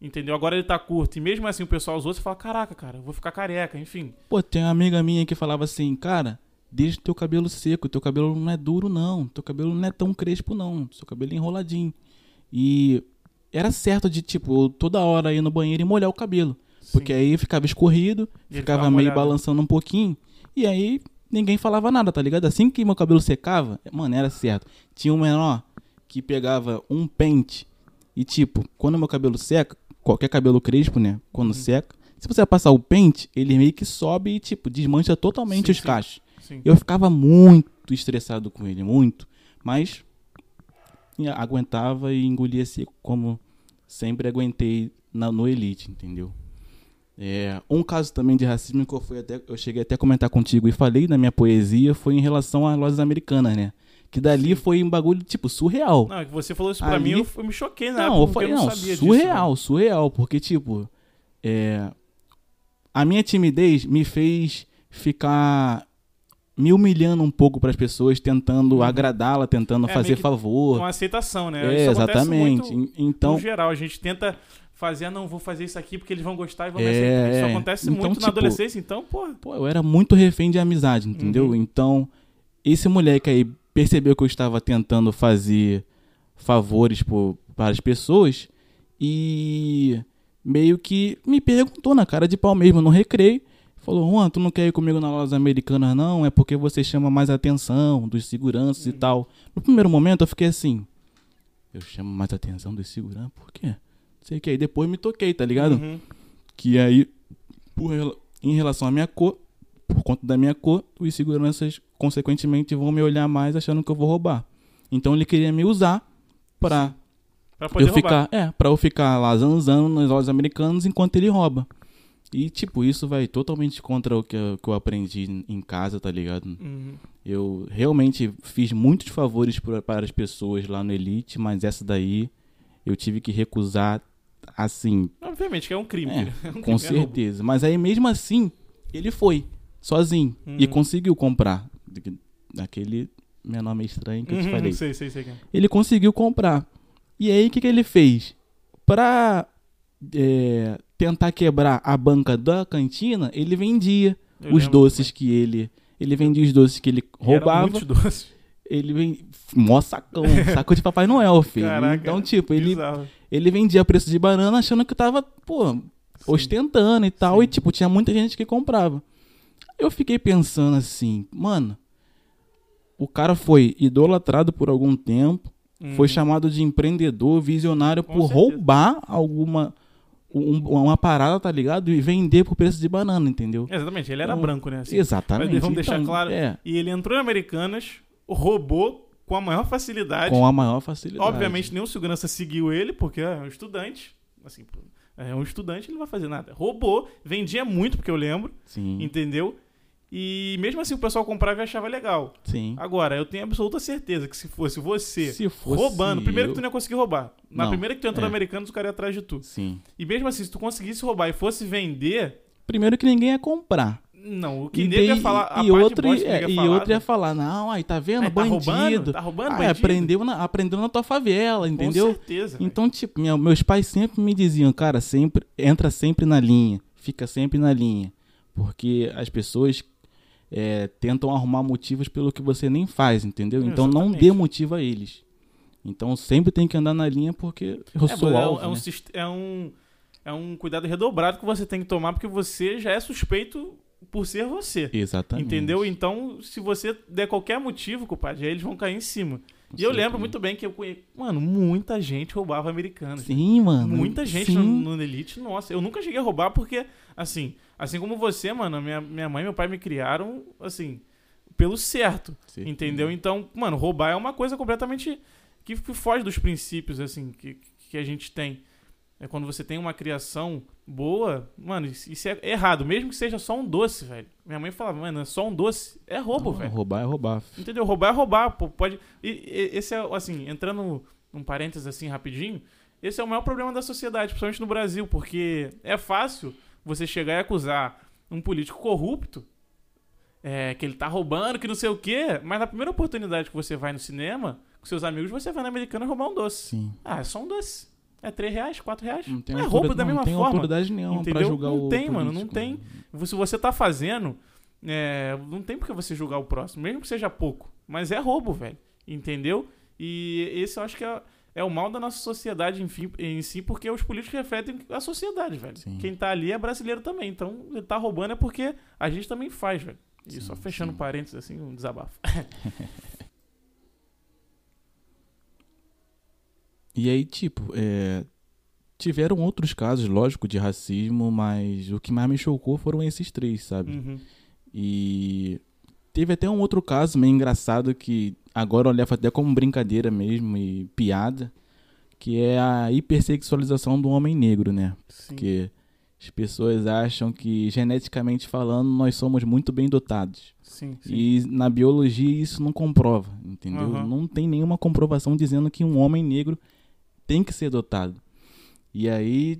entendeu? Agora ele tá curto. E mesmo assim o pessoal usou, você fala, caraca, cara, eu vou ficar careca, enfim. Pô, tem uma amiga minha que falava assim, cara, deixa teu cabelo seco, teu cabelo não é duro não, teu cabelo não é tão crespo não, seu cabelo é enroladinho. E era certo de, tipo, toda hora ir no banheiro e molhar o cabelo. Porque aí ficava escorrido, E ficava meio molhado. balançando um pouquinho, e aí ninguém falava nada, tá ligado? Assim que meu cabelo secava, mano, era certo. Tinha um menor que pegava um pente e, tipo, quando meu cabelo seca, qualquer cabelo crespo, né? Quando Uhum. seca, se você passar o pente, ele meio que sobe e, tipo, desmancha totalmente Sim, os sim. cachos. Sim. Eu ficava muito estressado com ele, muito. Mas aguentava e engolia seco, como sempre aguentei na, no Elite, entendeu? É, um caso também de racismo que eu, fui até, eu cheguei até a comentar contigo e falei na minha poesia foi em relação às lojas americanas, né? Que dali foi um bagulho, tipo, surreal. Não, é que você falou isso pra Ali- mim, eu, eu me choquei na Não, época, eu falei, eu não, não, surreal, disso. surreal, porque, tipo, é, a minha timidez me fez ficar me humilhando um pouco pras pessoas, tentando Uhum. agradá-la, tentando É, fazer favor. Com aceitação, né? É, exatamente. Então, no geral. A gente tenta fazer, ah, não, vou fazer isso aqui porque eles vão gostar e vão É, me aceitar. Isso é. acontece Então, muito na tipo, adolescência, então, porra. pô, eu era muito refém de amizade, entendeu? Uhum. Então, esse moleque aí percebeu que eu estava tentando fazer favores por, para as pessoas e meio que me perguntou na cara de pau mesmo no recreio. Falou, Juan, tu não quer ir comigo na loja americana não? É porque você chama mais atenção dos seguranças e tal. No primeiro momento eu fiquei assim, eu chamo mais atenção dos seguranças, por quê? Sei o que. Aí depois me toquei, tá ligado? Uhum. Que aí, por em relação à minha cor, por conta da minha cor, os seguranças, consequentemente, vão me olhar mais achando que eu vou roubar. Então ele queria me usar pra Pra poder eu roubar. ficar, é, para eu ficar lá zanzando nas lojas americanas enquanto ele rouba. E tipo, isso vai totalmente contra o que eu, que eu aprendi em- em casa, tá ligado? Uhum. Eu realmente fiz muitos favores pra- para as pessoas lá no Elite, mas essa daí eu tive que recusar assim, Obviamente que é um crime. É, É um crime, com é certeza. Mas aí mesmo assim, ele foi, sozinho. E Uhum. conseguiu comprar. Daquele menor meio estranho que eu te Uhum, falei. Sei, sei, sei. cara. Ele conseguiu comprar. E aí o que, que ele fez? Pra é, tentar quebrar a banca da cantina, ele vendia Eu os doces que ele. Ele vendia os doces que ele roubava. muitos doces. Ele vem. Mó sacão. saco de Papai Noel, filho. Caraca, então, tipo, ele Bizarro. Ele vendia preço de banana achando que tava, pô, ostentando e tal. Sim. E, tipo, tinha muita gente que comprava. Eu fiquei pensando assim, mano, o cara foi idolatrado por algum tempo, foi Uhum. chamado de empreendedor, visionário Com por certeza. roubar alguma. um- uma parada, tá ligado? E vender por preço de banana, entendeu? Exatamente, ele era Então, branco, né? assim. Exatamente. Mas vamos deixar Então, claro. É, E ele entrou em Americanas, roubou com a maior facilidade. com a maior facilidade. Obviamente, nenhum segurança seguiu ele, porque é um estudante. Assim, é um estudante, ele não vai fazer nada. Roubou, vendia muito, porque eu lembro, Sim, entendeu? E mesmo assim o pessoal comprava e achava legal. sim. Agora, eu tenho absoluta certeza que se fosse você Se fosse roubando, primeiro que tu não ia conseguir roubar. Na Não, primeira que tu entrou é. no Americanos, o cara ia atrás de tu. Sim. E mesmo assim, se tu conseguisse roubar e fosse vender, Primeiro que ninguém ia comprar. Não, o que E nego ia falar, a e outro, é, e falar, outro ia falar, não, aí tá vendo, "Ai, tá bandido. roubando, tá roubando, Ah, bandido. aprendeu, na, aprendeu na tua favela, Com entendeu? certeza. velho. Então, tipo, minha- meus pais sempre me diziam, cara, sempre entra sempre na linha, fica sempre na linha, porque as pessoas é, tentam arrumar motivos pelo que você nem faz, entendeu? Então não Exatamente. dê motivo a eles. Então sempre tem que andar na linha porque eu É, sou é, alvo, é um, né? é um é um cuidado redobrado que você tem que tomar porque você já é suspeito por ser você. Exatamente. Entendeu? Então, se você der qualquer motivo, compadre, aí eles vão cair em cima. Com E eu lembro muito bem que eu conheço. Mano, muita gente roubava americanos. Sim, mano. Muita gente no, no Elite, nossa. Eu nunca cheguei a roubar porque, assim, assim como você, mano, minha, minha mãe e meu pai me criaram, assim, pelo certo. Entendeu? Então, mano, roubar é uma coisa completamente que, que foge dos princípios, assim, que, que a gente tem. É quando você tem uma criação boa, mano, isso é errado, mesmo que seja só um doce, velho. Minha mãe falava, mano, é só um doce, é roubo, Não, velho. Roubar é roubar. Entendeu? Roubar é roubar, pô, pode. E, e- esse é, assim, entrando num parênteses assim rapidinho, esse é o maior problema da sociedade, principalmente no Brasil, porque é fácil você chegar e acusar um político corrupto, é, que ele tá roubando, que não sei o quê, mas na primeira oportunidade que você vai no cinema, com seus amigos, você vai na americana roubar um doce. Sim. Ah, é só um doce. É 3 reais, 4 reais. Não tem, é roubo da não mesma tem forma. autoridade nenhuma pra entendeu? julgar Não o tem, mano, não tem. Se você tá fazendo, é, não tem porque você julgar o próximo, mesmo que seja pouco. Mas é roubo, velho. Entendeu? E esse eu acho que é, é o mal da nossa sociedade enfim, em si, porque os políticos refletem a sociedade, velho. Sim. Quem tá ali é brasileiro também. Então, ele tá roubando é porque a gente também faz, velho. E Sim, só fechando sim. parênteses, assim, um desabafo. E aí, tipo, é, tiveram outros casos, lógico, de racismo, mas o que mais me chocou foram esses três, sabe? Uhum. E teve até um outro caso meio engraçado que agora eu levo até como brincadeira mesmo e piada, que é a hipersexualização do homem negro, né? Sim. Porque as pessoas acham que, geneticamente falando, nós somos muito bem dotados. Sim, sim. E na biologia isso não comprova, entendeu? Aham. Não tem nenhuma comprovação dizendo que um homem negro tem que ser dotado. E aí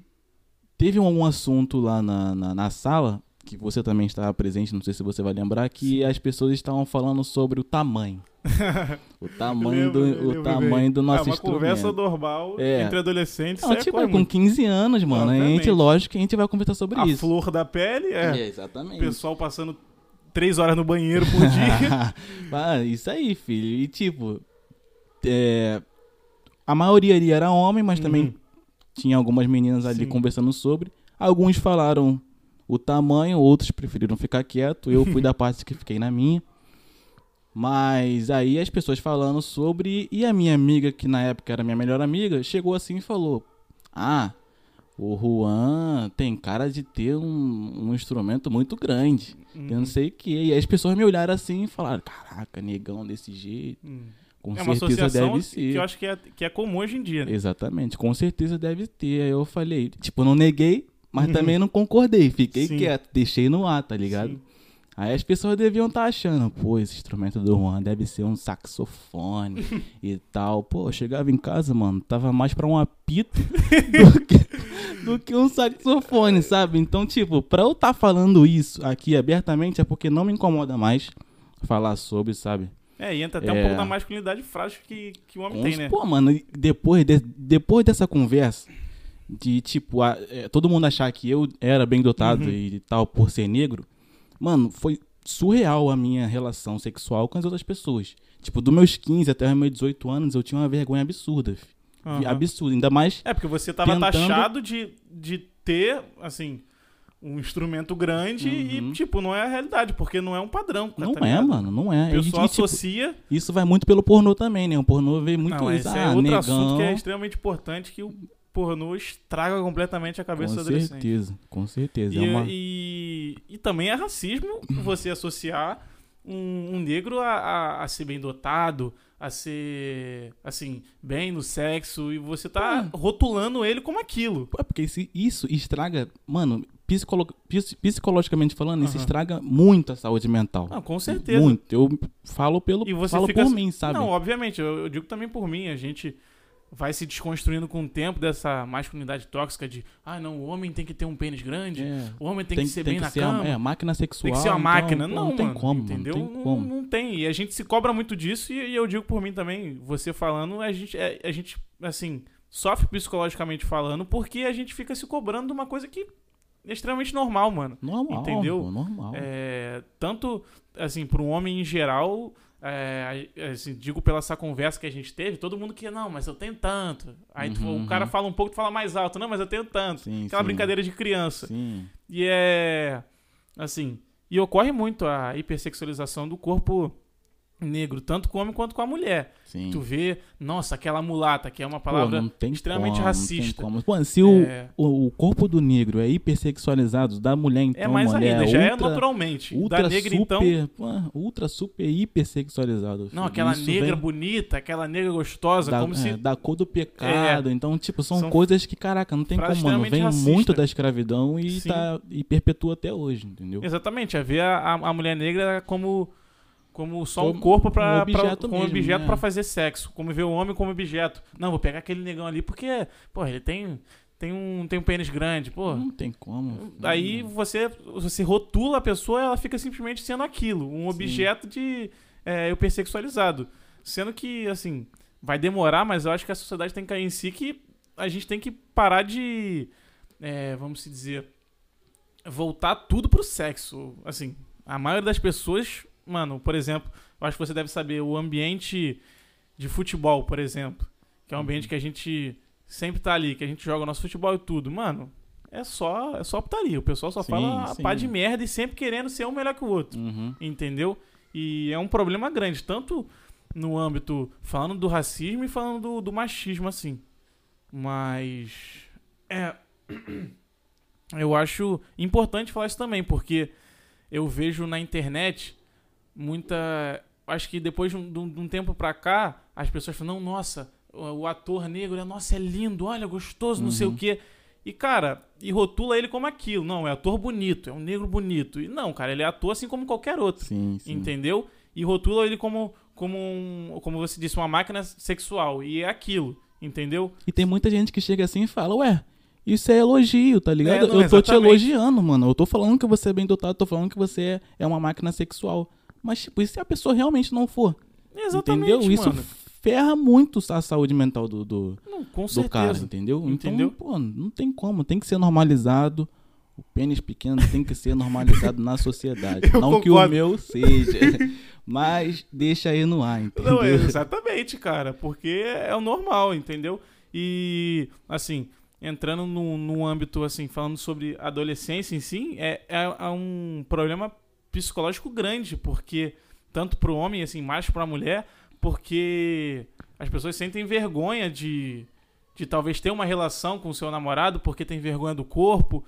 teve um assunto lá na, na, na sala, que você também estava presente, não sei se você vai lembrar, que as pessoas estavam falando sobre o tamanho. o tamanho do, Lembro, o lembro tamanho bem. do nosso é uma instrumento. conversa normal É. entre adolescentes. Não, aí tipo, ocorre com muito. 15 anos, mano, a gente, lógico que a gente vai conversar sobre A isso. flor da pele é. O exatamente. pessoal passando três horas no banheiro por dia. Ah, isso aí, filho. E tipo, é, a maioria ali era homem, mas também Uhum. tinha algumas meninas ali Sim. conversando sobre. Alguns falaram o tamanho, outros preferiram ficar quieto. Eu fui da parte que fiquei na minha. Mas aí as pessoas falando sobre. E a minha amiga, que na época era minha melhor amiga, chegou assim e falou: Ah, o Juan tem cara de ter um, um instrumento muito grande. Eu não sei o que. E aí as pessoas me olharam assim e falaram: Caraca, negão desse jeito. Hum. Com É uma certeza associação deve que ser. eu acho que é, que é comum hoje em dia. Né? Exatamente, com certeza deve ter. Aí eu falei, tipo, não neguei, mas Uhum. também não concordei. Fiquei Sim. quieto, deixei no ar, tá ligado? Sim. Aí as pessoas deviam estar achando, pô, esse instrumento do Juan deve ser um saxofone e tal. Pô, eu chegava em casa, mano, tava mais pra um apito do que, do que um saxofone, sabe? Então, tipo, pra eu estar falando isso aqui abertamente é porque não me incomoda mais falar sobre, sabe? É, e entra até um É. pouco da masculinidade frágil que, que o homem tem, né? Pô, mano, depois, de- depois dessa conversa, de tipo, a- é, todo mundo achar que eu era bem dotado Uhum. e tal por ser negro, mano, foi surreal a minha relação sexual com as outras pessoas. Tipo, dos meus 15 até os meus 18 anos, eu tinha uma vergonha absurda. Aham. Absurda. Ainda mais. É, porque você tava Tentando- taxado de, de ter, assim, um instrumento grande Uhum. e, tipo, não é a realidade, porque não é um padrão. Não tá é, ligado? mano, não é. O pessoal tipo, associa. isso vai muito pelo pornô também, né? O pornô vê muito não, isso. esse ah, é outro negão. assunto que é extremamente importante, que o pornô estraga completamente a cabeça do Com adolescente. certeza, com certeza. E, é uma... e, e também é racismo você associar um, um negro a, a, a ser bem dotado, a ser, assim, bem no sexo, e você tá rotulando ele como aquilo. É porque isso estraga, mano, psicolo- psi- psicologicamente falando, isso estraga muito a saúde mental. Não, com certeza. Muito. Eu falo pelo E você falo fica por mim, sabe? Não, obviamente, eu, eu digo também por mim, a gente vai se desconstruindo com o tempo dessa masculinidade tóxica de, ah, não, o homem tem que ter um pênis grande, É. o homem tem, que ser bem na ser cama. A, é, a máquina sexual. Tem que ser uma então, máquina. não, não tem mano, como, entendeu? Não tem Não- como. Não, tem. E a gente se cobra muito disso e, e eu digo por mim também, você falando, a gente, é- a gente, assim, sofre psicologicamente falando porque a gente fica se cobrando de uma coisa que é extremamente normal, mano. Normal, Entendeu? normal. É, tanto, assim, para um homem em geral, é, assim, digo pela essa conversa que a gente teve, todo mundo que, não, mas eu tenho tanto. Aí tu- Uhum, o cara uhum. fala um pouco, tu fala mais alto, não, mas eu tenho tanto. Sim, Aquela sim. brincadeira de criança. Sim. E é. Assim. E ocorre muito a hipersexualização do corpo negro, tanto com o homem quanto com a mulher. Sim. Tu vê, nossa, aquela mulata, que é uma Pô, palavra tem extremamente como, racista. Pô, se o, É, o, o corpo do negro é hipersexualizado, da mulher então, é mais mano, ainda, é já é ultra, naturalmente. ultra da negra, super, então. pô, ultra super hipersexualizado. Não, aquela Isso negra vem bonita, aquela negra gostosa, da, como é, se. É. da cor do pecado. Então, tipo, são, São coisas que, caraca, não tem como, mano. Vem racista. muito da escravidão e, Sim. tá, e perpetua até hoje, entendeu? Exatamente, é ver a, a, a mulher negra como. Como só um Como corpo pra, um objeto pra, como mesmo, objeto né? pra fazer sexo. Como ver o homem como objeto. Não, vou pegar aquele negão ali porque, pô, ele tem, tem, um, tem um pênis grande, pô. Não tem como. Aí você, você rotula a pessoa ela fica simplesmente sendo aquilo, um objeto de é, hipersexualizado. Sendo que, assim, vai demorar, mas eu acho que a sociedade tem que cair em si que a gente tem que parar de, é, vamos se dizer, voltar tudo pro sexo. Assim, a maioria das pessoas, mano, por exemplo, eu acho que você deve saber, o ambiente de futebol, por exemplo, que é um ambiente que a gente sempre tá ali, que a gente joga nosso futebol e tudo, mano, é só, é só putaria. O pessoal só Sim, fala sim. pá de merda e sempre querendo ser um melhor que o outro. Uhum. Entendeu? E é um problema grande, tanto no âmbito falando do racismo e falando do, do machismo, assim. Mas. É. Eu acho importante falar isso também, porque eu vejo na internet muita. Acho que depois de um, de um- tempo pra cá, as pessoas falam, não, nossa, o, ator negro, é, nossa, é lindo, olha, gostoso, não sei Uhum. o quê. E, cara, e rotula ele como aquilo. Não, é ator bonito, é um negro bonito. E não, cara, ele é ator assim como qualquer outro. Sim, sim. Entendeu? E rotula ele como, como, um, como você disse, uma máquina sexual. E é aquilo, entendeu? E tem muita gente que chega assim e fala, ué, isso é elogio, tá ligado? É, não, eu tô te exatamente. elogiando, mano. Eu tô falando que você é bem dotado, tô falando que você é, é uma máquina sexual. Mas, tipo, e se a pessoa realmente não for? Exatamente, entendeu? Isso mano. ferra muito a saúde mental do, do, Não, com do certeza. cara, entendeu? Entendeu? Então, pô, não tem como. Tem que ser normalizado. O pênis pequeno tem que ser normalizado na sociedade. Eu não que o concordo. meu seja. Mas deixa aí no ar, entendeu? Não, é, exatamente, cara. Porque é o normal, entendeu? E, assim, entrando num, num âmbito, assim, falando sobre adolescência em si, é, é, é um problema psicológico grande, porque tanto pro homem, assim, mais pra mulher, porque as pessoas sentem vergonha de, de talvez ter uma relação com o seu namorado porque tem vergonha do corpo,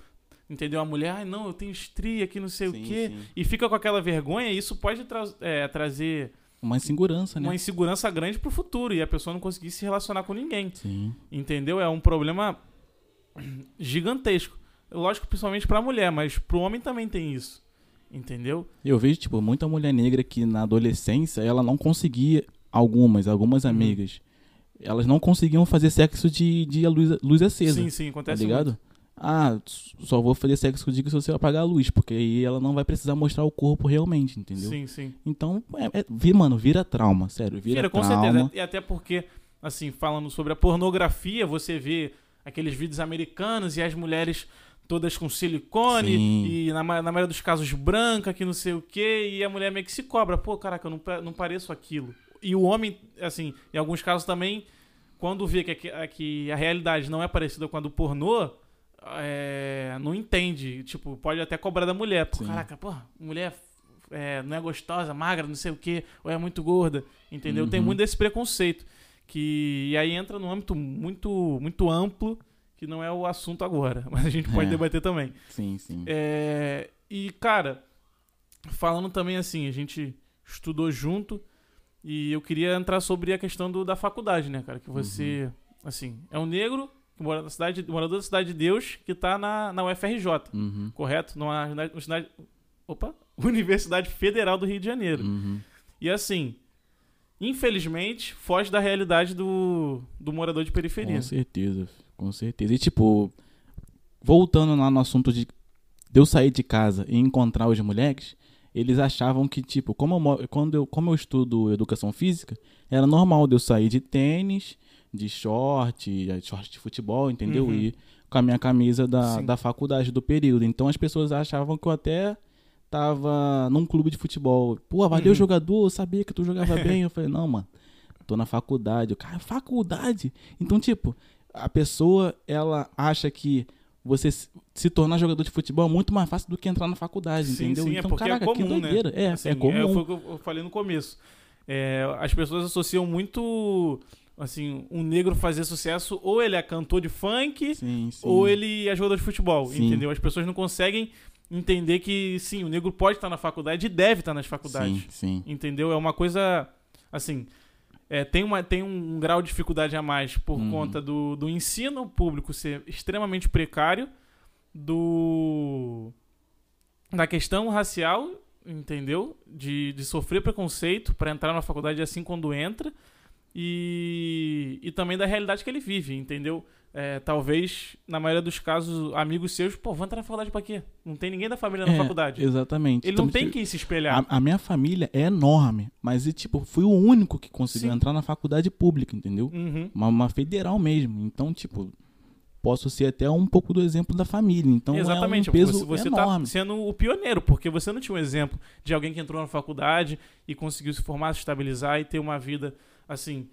entendeu? A mulher, ai não, eu tenho estria aqui, não sei Sim, o quê, sim. e fica com aquela vergonha, e isso pode tra é, trazer Uma insegurança, né? uma insegurança grande pro futuro e a pessoa não conseguir se relacionar com ninguém. Sim. Entendeu? É um problema gigantesco. Lógico, principalmente pra mulher, mas pro homem também tem isso. Entendeu? Eu vejo, tipo, muita mulher negra que na adolescência ela não conseguia, algumas, algumas Uhum. amigas, elas não conseguiam fazer sexo de, de luz, luz acesa. Sim, sim, Tá acontece ligado? muito. Ah, só vou fazer sexo contigo se você apagar a luz, porque aí ela não vai precisar mostrar o corpo realmente, entendeu? Sim, sim. Então, é, é- mano, vira trauma, sério, vira, Vira, com trauma. certeza. E até porque, assim, falando sobre a pornografia, você vê aqueles vídeos americanos e as mulheres todas com silicone Sim. e na, na maioria dos casos branca, que não sei o quê, e a mulher meio que se cobra. Pô, caraca, eu não, não pareço aquilo. E o homem, assim, em alguns casos também, quando vê que, a- que a- realidade não é parecida com a do pornô, é, não entende. Tipo, pode até cobrar da mulher. Pô, Sim. caraca, pô, mulher é, não é gostosa, magra, não sei o quê, ou é muito gorda, entendeu? Tem Uhum. muito desse preconceito. Que, e aí entra num âmbito muito, muito amplo, que não é o assunto agora, mas a gente pode É. debater também. Sim, sim. É, e, cara, falando também assim, a gente estudou junto e eu queria entrar sobre a questão do, da faculdade, né, cara? Que você, assim, é um negro que mora na cidade, morador da Cidade de Deus que tá na, na UFRJ, Uhum. correto? Numa universidade, opa, Universidade Federal do Rio de Janeiro. Uhum. E assim, infelizmente, foge da realidade do, do morador de periferia. Com certeza, com certeza. E tipo, voltando lá no assunto de de eu sair de casa e encontrar os moleques, eles achavam que, tipo, como eu, quando eu, como eu estudo educação física, era normal de eu sair de tênis, de short, de short de futebol, entendeu? Uhum. E com a minha camisa da, Sim. da faculdade do período. Então as pessoas achavam que eu até tava num clube de futebol. Pô, valeu Uhum. jogador, eu sabia que tu jogava bem. Eu falei, não, mano, tô na faculdade. O cara, faculdade? Então, tipo, a pessoa, ela acha que você se- tornar jogador de futebol é muito mais fácil do que entrar na faculdade, Sim, entendeu? sim, é então, porque é caraca, que comum, né? doideira. É, Assim, é comum. foi o que eu falei no começo. É, as pessoas associam muito, assim, um negro fazer sucesso, ou ele é cantor de funk, Sim, sim. ou ele é jogador de futebol, entendeu? As pessoas não conseguem entender que, sim, o negro pode estar na faculdade e deve estar nas faculdades, Sim, sim. entendeu? É uma coisa, assim, é, tem, uma, tem um grau de dificuldade a mais por Uhum. conta do, do ensino público ser extremamente precário, do da questão racial, entendeu? De, de sofrer preconceito para entrar na faculdade assim quando entra e, e também da realidade que ele vive, entendeu? É, talvez, na maioria dos casos, amigos seus, pô, vão entrar na faculdade pra quê? Não tem ninguém da família na É, faculdade. Exatamente. Ele não Então, tem tipo, quem se espelhar. A, a minha família é enorme, mas, tipo, fui o único que conseguiu Sim. entrar na faculdade pública, entendeu? Uhum. Uma, uma federal mesmo. Então, tipo, posso ser até um pouco do exemplo da família. Então, Exatamente, é um peso você, você enorme. tá sendo o pioneiro, porque você não tinha um exemplo de alguém que entrou na faculdade e conseguiu se formar, se estabilizar e ter uma vida assim,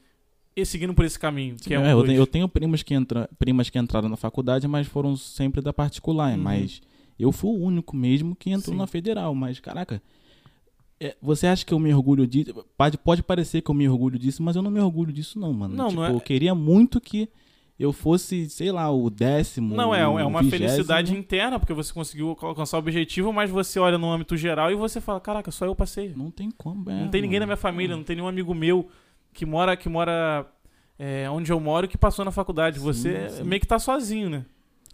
e seguindo por esse caminho, que é, um É, eu, tenho, eu tenho primos que entra, primas que entraram na faculdade, mas foram sempre da particular. Uhum. Mas eu fui o único mesmo que entrou Sim. na federal. Mas, caraca, é, você acha que eu me orgulho disso? Pode, pode parecer que eu me orgulho disso, mas eu não me orgulho disso, não, mano. Não, tipo, não é- eu queria muito que eu fosse, sei lá, o décimo. Não, é, é uma vigésimo. felicidade interna, porque você conseguiu alcançar o objetivo, mas você olha no âmbito geral e você fala, caraca, só eu passei. Não tem como, é, não tem ninguém na mano. minha família, não tem nenhum amigo meu que mora, que mora é, onde eu moro que passou na faculdade. Sim, Você sim. meio que tá sozinho, né?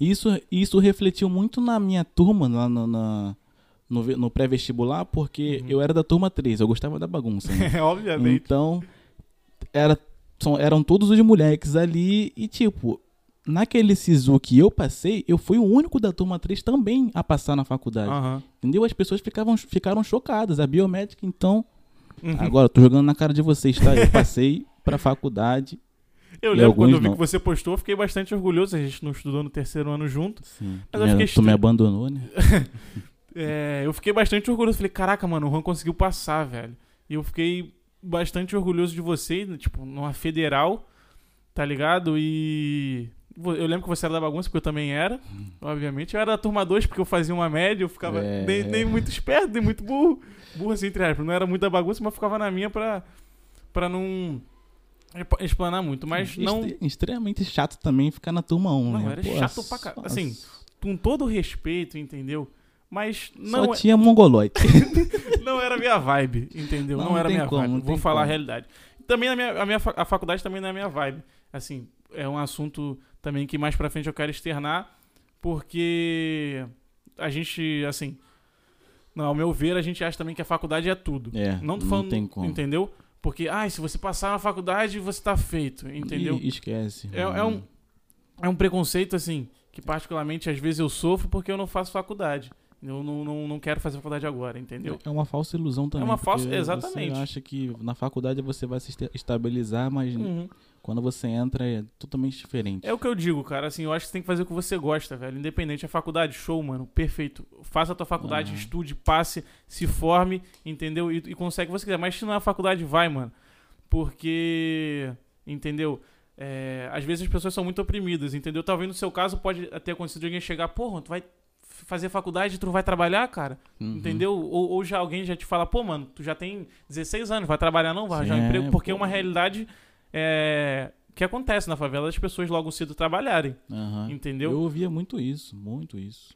Isso, isso refletiu muito na minha turma, lá no, na, no, no pré-vestibular, porque Uhum. eu era da turma 3, eu gostava da bagunça. Né? Obviamente. Então, era, são, eram todos os moleques ali e, tipo, naquele SISU que eu passei, eu fui o único da turma 3 também a passar na faculdade. Aham. Entendeu? As pessoas ficavam, ficaram chocadas. A biomédica, então. Uhum. Agora, eu tô jogando na cara de vocês, tá? Eu passei pra faculdade. Eu lembro quando eu vi não. que você postou, eu fiquei bastante orgulhoso. A gente não estudou no terceiro ano junto. Sim. Mas tu, eu me, fiquei tu me abandonou, né? É, eu fiquei bastante orgulhoso. Falei, caraca, mano, o Juan conseguiu passar, velho. E eu fiquei bastante orgulhoso de você, tipo, numa federal, tá ligado? E. Eu lembro que você era da bagunça, porque eu também era, obviamente. Eu era da turma 2, porque eu fazia uma média, eu ficava É. nem, nem muito esperto, nem muito burro. Burro assim, entre aspas. Não era muito da bagunça, mas ficava na minha pra, pra não exp- explanar muito. Mas não. Extre- Extremamente chato também ficar na turma 1, Não, né? era Pô, chato pra ca- só- assim, com todo respeito, entendeu? Mas Só não, é- tinha mongoloide. não era minha vibe, entendeu? Não, Não, não era minha como, vibe. Vou falar a como. realidade. Também a minha, a minha a faculdade também não é minha vibe. Assim, é um assunto também que mais pra frente eu quero externar, porque a gente, assim, não, ao meu ver, a gente acha também que a faculdade é tudo. É, não tô não falando, tem como. entendeu? Porque, ah, se você passar na faculdade, você tá feito, entendeu? E, esquece. É, é um, é um preconceito, assim, que particularmente às vezes eu sofro porque eu não faço faculdade. Eu não, não, não quero fazer faculdade agora, entendeu? É uma falsa ilusão também. uma porque falsa- exatamente. Você acha que na faculdade você vai se esta- estabilizar, mas Uhum. quando você entra é totalmente diferente. É o que eu digo, cara. Assim, eu acho que você tem que fazer o que você gosta, velho. Independente. A faculdade, show, mano. Perfeito. Faça a tua faculdade, Aham. estude, passe, se forme, entendeu? E, e consegue o que você quiser. Mas se não é a faculdade, vai, mano. Porque. Entendeu? É, às vezes as pessoas são muito oprimidas, entendeu? Talvez no seu caso pode ter acontecido alguém chegar, porra, tu vai fazer faculdade e tu vai trabalhar, cara? Uhum. Entendeu? Ou, ou já alguém já te fala, pô, mano, tu já tem 16 anos, vai trabalhar não, vai arranjar um emprego, porque é pô. uma realidade é, que acontece na favela, as pessoas logo cedo trabalharem, Aham. entendeu? Eu ouvia muito isso, muito isso.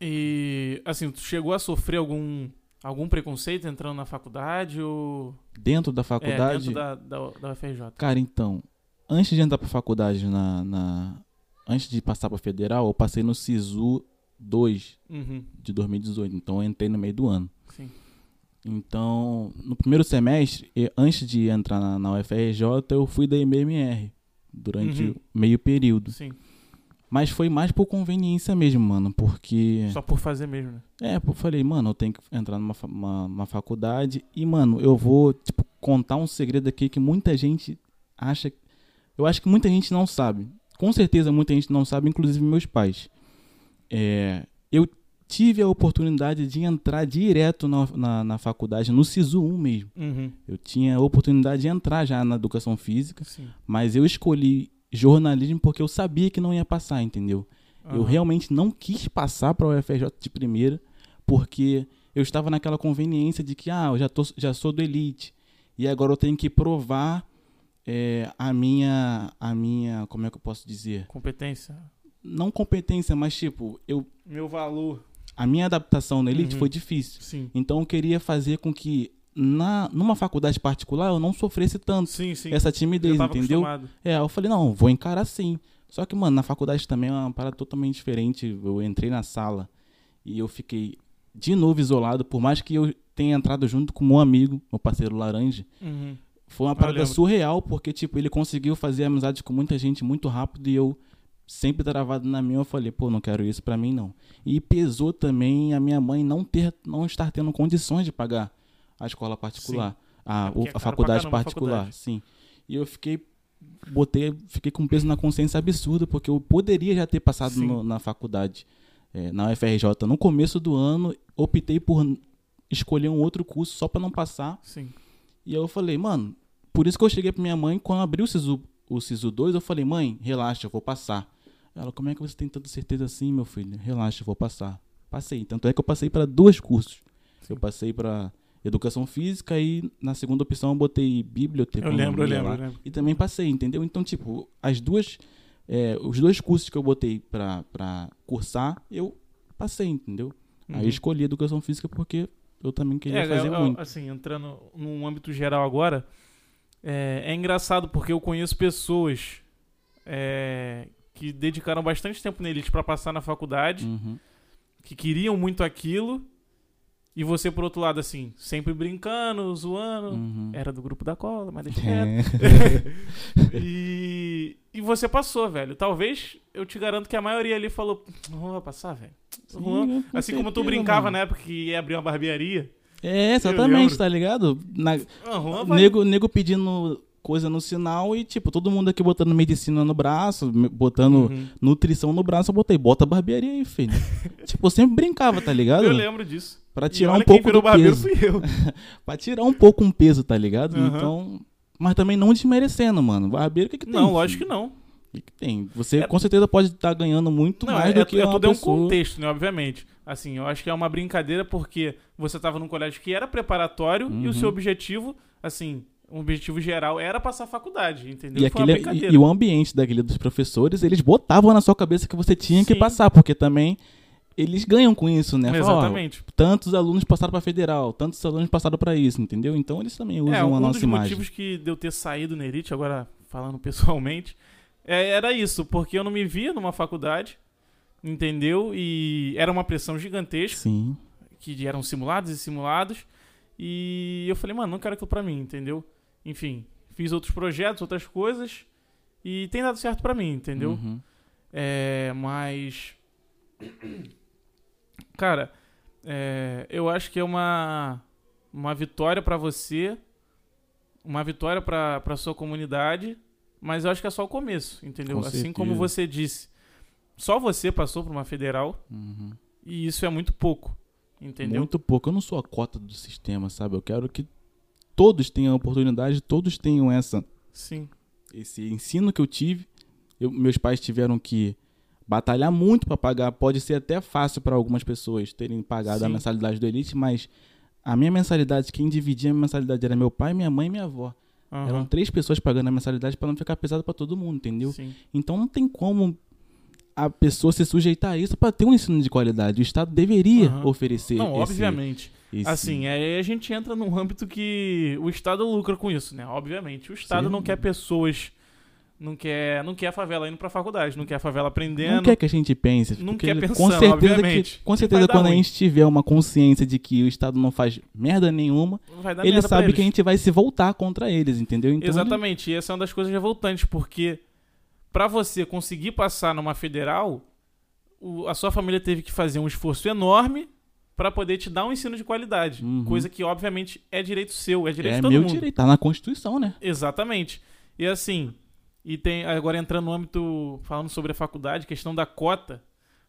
E, assim, tu chegou a sofrer algum, algum preconceito entrando na faculdade ou... Dentro da É, faculdade. dentro da, da, da UFRJ. Cara, então, antes de entrar pra faculdade, na, na- antes de passar pra federal, eu passei no SISU 2 Uhum, de 2018. Então eu entrei no meio do ano. sim. Então, no primeiro semestre, e- antes de entrar na, na UFRJ, eu fui da MMR durante Uhum. meio período. Sim, Mas foi mais por conveniência mesmo, mano, porque só por fazer mesmo, né? é, eu falei, mano, eu tenho que entrar numa uma, uma faculdade e, mano, eu vou, tipo, contar um segredo aqui que muita gente acha. Eu acho que muita gente não sabe. Com certeza muita gente não sabe, inclusive meus pais. É, eu tive a oportunidade de entrar direto na, na, na faculdade, no SISU 1 mesmo. Uhum, Eu tinha a oportunidade de entrar já na educação física, sim. mas eu escolhi jornalismo porque eu sabia que não ia passar, entendeu? Eu Aham. realmente não quis passar para o UFRJ de primeira, porque eu estava naquela conveniência de que, ah, eu já, tô, já sou do Elite, e agora eu tenho que provar é, a minha, a minha, como é que eu posso dizer? Competência. Não competência, mas tipo, eu, Meu valor. a minha adaptação na Elite Uhum. foi difícil. Sim. Então eu queria fazer com que na, numa faculdade particular eu não sofresse tanto Sim, sim. essa timidez, entendeu? acostumado. É, eu falei, não, vou encarar sim. Só que, mano, na faculdade também é uma parada totalmente diferente. Eu entrei na sala e eu fiquei de novo isolado, por mais que eu tenha entrado junto com meu amigo, meu parceiro Laranja. Uhum. Foi uma parada surreal, porque, tipo, ele conseguiu fazer amizade com muita gente muito rápido e eu sempre travado na minha, eu falei, pô, não quero isso pra mim, não. E pesou também a minha mãe não ter, não estar tendo condições de pagar a escola particular, a, É é a faculdade caramba particular, faculdade. sim. E eu fiquei, botei, fiquei com um peso na consciência absurdo, porque eu poderia já ter passado Sim. no- na faculdade, eh, na UFRJ, no começo do ano, optei por escolher um outro curso só pra não passar, Sim. e aí eu falei, mano, por isso que eu cheguei pra minha mãe, quando abriu o SISU, o SISU 2, eu falei, mãe, relaxa, eu vou passar. Ela, como é que você tem tanta certeza assim, meu filho? Relaxa, vou passar. Passei. Tanto é que eu passei para dois cursos. Eu passei para educação física e na segunda opção eu botei biblioteca. Eu lembro, eu lembro, eu lembro. E também passei, entendeu? Então, tipo, as duas, é, os dois cursos que eu botei pra cursar, eu passei, entendeu? Aí Uhum. eu escolhi educação física porque eu também queria É, fazer eu- muito. assim, entrando num âmbito geral agora, é, é engraçado porque eu conheço pessoas é, que dedicaram bastante tempo na elite pra passar na faculdade, Uhum. que queriam muito aquilo, e você, por outro lado, assim, sempre brincando, zoando. Uhum. Era do grupo da cola, mas deixa quieto. É. E, e você passou, velho. Talvez eu te garanto que a maioria ali falou: não vai passar, velho. Sim, Assim como tu brincava mano. na época que ia abrir uma barbearia. É, exatamente, tá ligado? Na, vai. nego, nego pedindo coisa no sinal e, tipo, todo mundo aqui botando medicina no braço, botando Uhum. nutrição no braço, eu botei, bota barbearia aí, filho. tipo, eu sempre brincava, tá ligado? Eu lembro disso. Pra tirar um pouco do peso. fui eu. Pra tirar um pouco um peso, tá ligado? Aham. Então. Mas também não desmerecendo, mano. Barbeiro, o que, que tem? Não, lógico que não. O que, tem? Você É- com certeza pode estar ganhando muito Não, mais é, do que é uma tudo é um pessoa. contexto, né? Obviamente. Assim, eu acho que é uma brincadeira porque você tava num colégio que era preparatório e o Uhum. seu objetivo, assim, um objetivo geral era passar faculdade, entendeu? E, aquele, e, e o ambiente daquele dos professores, eles botavam na sua cabeça que você tinha que Sim. passar, porque também eles ganham com isso, né? Fala, ó, Exatamente. tantos alunos passaram pra federal, tantos alunos passaram pra isso, entendeu? Então eles também usam É, a um nossa dos imagem. motivos que de eu ter saído na Elite, agora falando pessoalmente, é, era isso, porque eu não me via numa faculdade, entendeu? E era uma pressão gigantesca, Sim. que eram simulados e simulados, e eu falei, mano, não quero aquilo pra mim, entendeu? Enfim, fiz outros projetos, outras coisas, e tem dado certo pra mim, entendeu? Uhum. É, mas. Cara, é, eu acho que é uma, uma vitória pra você, uma vitória pra pra sua comunidade, mas eu acho que é só o começo, entendeu? Com assim como você disse, só você passou por uma federal Uhum. e isso é muito pouco, entendeu? Muito pouco. Eu não sou a cota do sistema, sabe? Eu quero que todos tenham oportunidade, todos tenham essa Sim. esse ensino que eu tive. Eu- meus pais tiveram que batalhar muito para pagar. Pode ser até fácil para algumas pessoas terem pagado a Sim. mensalidade do Elite, mas a minha mensalidade, quem dividia a minha mensalidade era meu pai, minha mãe e minha avó. aham, Eram três pessoas pagando a mensalidade para não ficar pesado para todo mundo, entendeu? Sim. Então não tem como a pessoa se sujeitar a isso para ter um ensino de qualidade. O Estado deveria Aham. oferecer Não, esse, obviamente. Assim, aí a gente entra num âmbito que o Estado lucra com isso, né? Obviamente. O Estado Sim. não quer pessoas. Não quer, não quer a favela indo pra faculdade, não quer a favela aprendendo. Não quer que a gente pense. Não quer com pensando, certeza obviamente. Que, com certeza, quando a ruim. gente tiver uma consciência de que o Estado não faz merda nenhuma, ele sabe que a gente vai se voltar contra eles, entendeu? Então, Exatamente. E essa é uma das coisas revoltantes, porque pra você conseguir passar numa federal, o- a sua família teve que fazer um esforço enorme pra poder te dar um ensino de qualidade. Uhum. Coisa que, obviamente, é direito seu, é direito é de todo meu mundo. direito, tá na Constituição, né? Exatamente. E assim, e tem agora entrando no âmbito falando sobre a faculdade, questão da cota,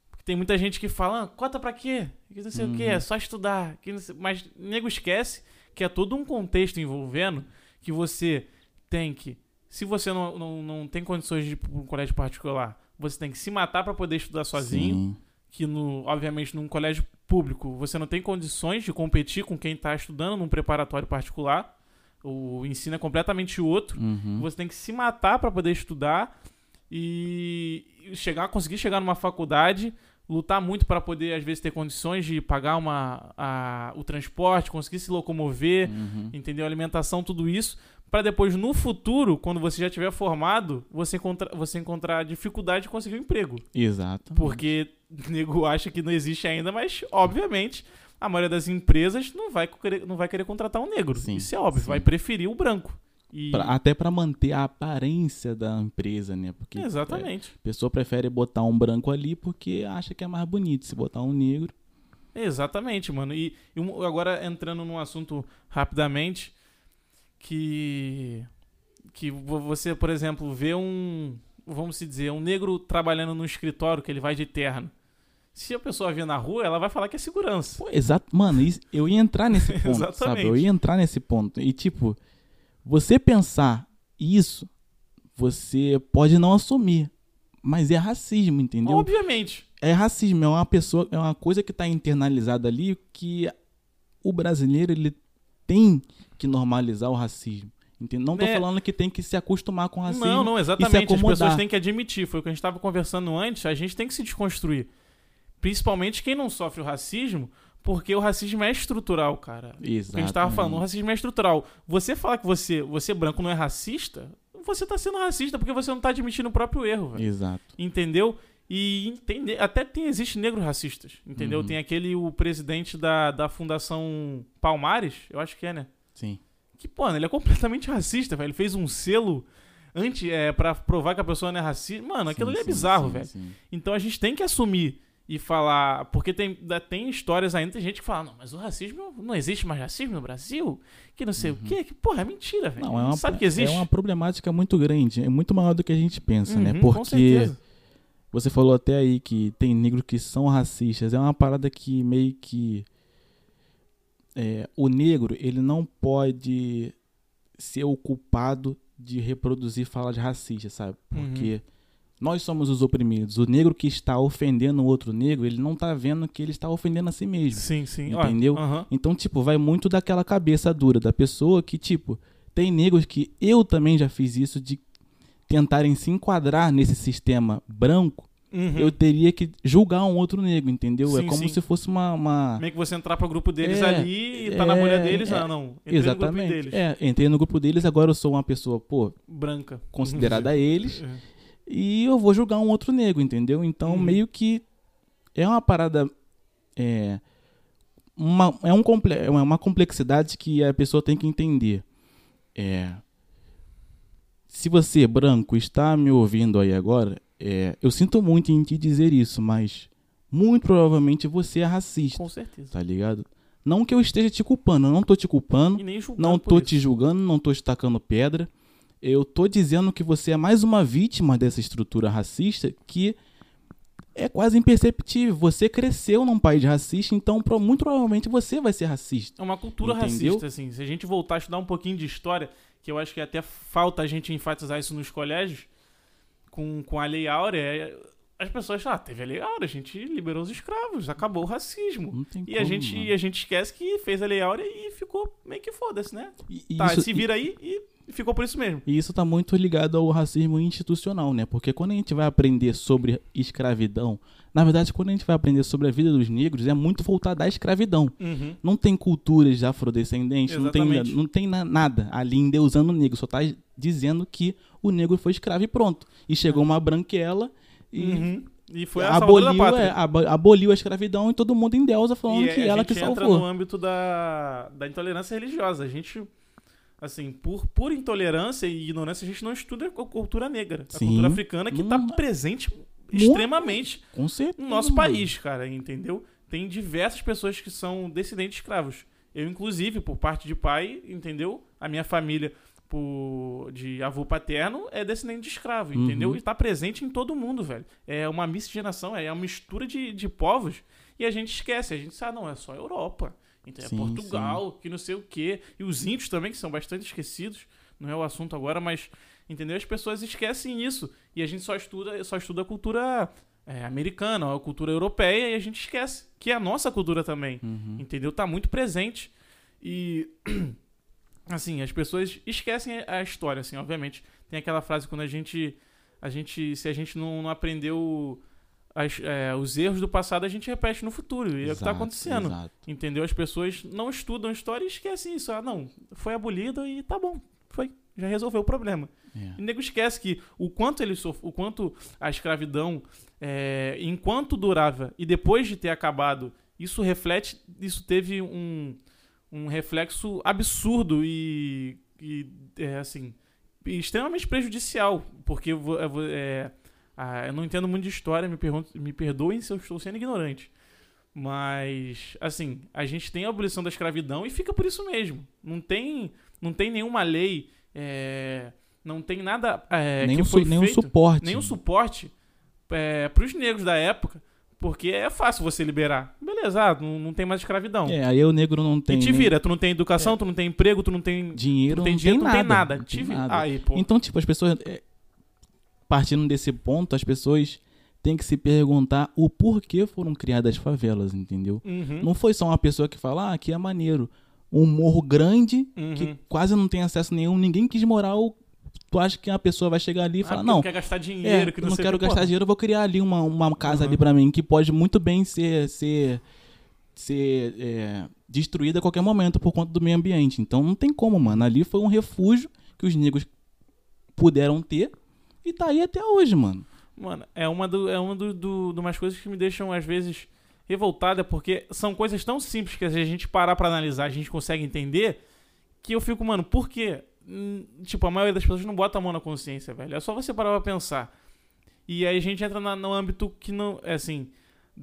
porque tem muita gente que fala, ah, cota pra quê? Que não sei o quê, Uhum. é só estudar, que sei- mas nego esquece que é todo um contexto envolvendo que você tem que, se você não, não, não tem condições de ir para um colégio particular, você tem que se matar pra poder estudar sozinho, Sim. que no, obviamente num colégio público você não tem condições de competir com quem tá estudando num preparatório particular. O ensino é completamente outro. Uhum. Você tem que se matar para poder estudar e e chegar, conseguir chegar numa faculdade, lutar muito para poder às vezes ter condições de pagar uma, a- o transporte, conseguir se locomover, Uhum. entendeu? Alimentação, tudo isso, para depois no futuro, quando você já tiver formado, você encontrar você encontrar dificuldade de conseguir um emprego, Exato. porque o nego acha que não existe ainda, mas obviamente a maioria das empresas não vai querer, não vai querer contratar um negro. Sim, Isso é óbvio, sim. vai preferir o branco. E... Pra- até pra manter a aparência da empresa, né? Porque Exatamente. a pessoa prefere botar um branco ali porque acha que é mais bonito. Se botar um negro. Exatamente, mano. E, e um- agora entrando num assunto rapidamente, que que vo- você, por exemplo, vê um, vamos se dizer, um negro trabalhando no escritório que ele vai de terno. Se a pessoa vir na rua, ela vai falar que é segurança. Pô, exato. Mano, isso- eu ia entrar nesse ponto, sabe? Eu ia entrar nesse ponto. E, tipo, você pensar isso, você pode não assumir. Mas é racismo, entendeu? Obviamente. É racismo, é uma pessoa, é uma coisa que tá internalizada ali que o brasileiro ele tem que normalizar o racismo. Entendeu? Não tô É. falando que tem que se acostumar com o racismo. não, não, exatamente. As pessoas têm que admitir. Foi o que a gente estava conversando antes. A gente tem que se desconstruir. Principalmente quem não sofre o racismo, porque o racismo é estrutural, cara. O que a gente tava falando, o racismo é estrutural. Você falar que você, você branco não é racista, você tá sendo racista porque você não tá admitindo o próprio erro, velho. Exato. Entendeu? E até tem, existe negros racistas, entendeu? Uhum. Tem aquele, o presidente da, da Fundação Palmares, eu acho que é, né? Sim. Que, pô, ele é completamente racista, velho. Ele fez um selo anti, é, pra provar que a pessoa não é racista. Mano, aquilo Sim, ali é bizarro, sim, velho. sim. Então a gente tem que assumir e falar. Porque tem, tem histórias ainda, tem gente que fala, não, mas o racismo. Não existe mais racismo no Brasil? Que não sei o quê. Que, porra, é mentira, velho. Uhum. Não, é uma, Sabe que existe? é uma problemática muito grande, é muito maior do que a gente pensa, né? Uhum, com Porque você falou até aí que tem negros que são racistas. É uma parada que meio que. é, o negro, ele não pode ser o culpado de reproduzir falas racistas, sabe? Uhum. Nós somos os oprimidos. O negro que está ofendendo o outro negro, ele não tá vendo que ele está ofendendo a si mesmo. Sim, sim. Entendeu? Então, tipo, vai muito daquela cabeça dura da pessoa que, tipo, tem negros que eu também já fiz isso de tentarem se enquadrar nesse sistema branco, Uhum. eu teria que julgar um outro negro, entendeu? Sim, é como sim. se fosse uma. uma- Meio que você entrar pro grupo deles É, ali e tá na é, bolha deles, é, ah, não. Entrei no grupo Exatamente. deles. É, entrei no grupo deles, agora eu sou uma pessoa, pô, Branca. considerada a eles, É. e eu vou julgar um outro negro, entendeu? Então, Uhum. meio que é uma parada. É, uma, é, um comple é uma complexidade que a pessoa tem que entender. É, se você, branco, está me ouvindo aí agora, é, eu sinto muito em te dizer isso, mas muito provavelmente você é racista, Com certeza. tá ligado? Não que eu esteja te culpando, eu não tô te culpando, E não tô isso. te julgando, não tô te tacando pedra. Eu tô dizendo que você é mais uma vítima dessa estrutura racista que é quase imperceptível. Você cresceu num país racista, então muito provavelmente você vai ser racista. É uma cultura Entendeu? racista, assim. Se a gente voltar a estudar um pouquinho de história, que eu acho que até falta a gente enfatizar isso nos colégios, com, com a Lei Áurea, é- as pessoas falam, ah, teve a Lei Áurea, a gente liberou os escravos, acabou o racismo. E como, a gente, mano. e a gente esquece que fez a Lei Áurea e ficou meio que foda-se, né? E- e tá, isso- se vira aí e ficou por isso mesmo. E isso tá muito ligado ao racismo institucional, né? Porque quando a gente vai aprender sobre escravidão, na verdade, quando a gente vai aprender sobre a vida dos negros, é muito voltado à escravidão. Uhum. Não tem culturas afrodescendentes, não tem, Exatamente. não tem na- nada ali endeusando o negro, só tá dizendo que o negro foi escravo e pronto. E chegou uma branquela e Uhum. E foi a aboliu, é, abo- aboliu a escravidão e todo mundo endeusa falando E que a ela que entra salvou. no âmbito da, da intolerância religiosa. A gente, assim, por, por intolerância e ignorância, a gente não estuda a cultura negra. A Sim. cultura africana que está Hum. presente extremamente Com certeza. no nosso país, cara, entendeu? Tem diversas pessoas que são descendentes de escravos. Eu, inclusive, por parte de pai, entendeu? A minha família por, de avô paterno é descendente de escravo, Uhum. entendeu? E tá presente em todo mundo, velho. É uma miscigenação, é uma mistura de, de povos e a gente esquece. A gente sabe, ah, não, é só Europa. Então, é Sim, Portugal, que não sei o quê. E os índios também, que são bastante esquecidos. Não é o assunto agora, mas, entendeu? As pessoas esquecem isso. E a gente só estuda, só estuda a cultura é, americana, a cultura europeia, e a gente esquece que é a nossa cultura também. Uhum. Entendeu? Tá muito presente. E. Assim, as pessoas esquecem a história, assim, obviamente. Tem aquela frase quando a gente. A gente. Se a gente não, não aprendeu as- é, os erros do passado, a gente repete no futuro. E é o que tá Exato, acontecendo. exato. Entendeu? As pessoas não estudam história e esquecem isso. Ah, não, foi abolido e tá bom. Foi. Já resolveu o problema. É. E o nego esquece que o quanto ele sof... o quanto a escravidão, é, enquanto durava e depois de ter acabado, isso reflete, isso teve um, um reflexo absurdo e, e, é, assim extremamente prejudicial, porque vou- é, ah, eu não entendo muito de história, me, pergunto, me perdoem se eu estou sendo ignorante. Mas, assim, a gente tem a abolição da escravidão e fica por isso mesmo. Não tem, não tem nenhuma lei, é, não tem nada é, nenhum, que foi nenhum feito, suporte. nenhum suporte é, para os negros da época, porque é fácil você liberar. Beleza, ah, não, não tem mais escravidão. É, aí o negro não tem e te vira, tu não tem educação, tu não tem emprego, tu não tem, tu dinheiro, não tem não dinheiro, tu não tem nada. nada. não Te tem vira. nada. Aí. Então, tipo, as pessoas. É, partindo desse ponto, as pessoas têm que se perguntar o porquê foram criadas as favelas, entendeu? Uhum, Não foi só uma pessoa que fala, ah, aqui é maneiro. Um morro grande, uhum. que quase não tem acesso nenhum, ninguém quis morar. Ou tu acha que a pessoa vai chegar ali e Ah, falar, não, quer gastar é, dinheiro, que eu não, não quero que. gastar Pô, dinheiro, eu vou criar ali uma, uma casa Uhum. ali pra mim, que pode muito bem ser, ser, ser é, destruída a qualquer momento por conta do meio ambiente. Então não tem como, mano. Ali foi um refúgio que os negros puderam ter e tá aí até hoje, mano. Mano, é uma, do, é uma do, do, do umas coisas que me deixam, às vezes, revoltada, porque são coisas tão simples que se a gente parar pra analisar, a gente consegue entender, que eu fico, mano, por quê? Hum, Tipo, a maioria das pessoas não bota a mão na consciência, velho. É só você parar pra pensar. E aí a gente entra na- no âmbito que não. É assim.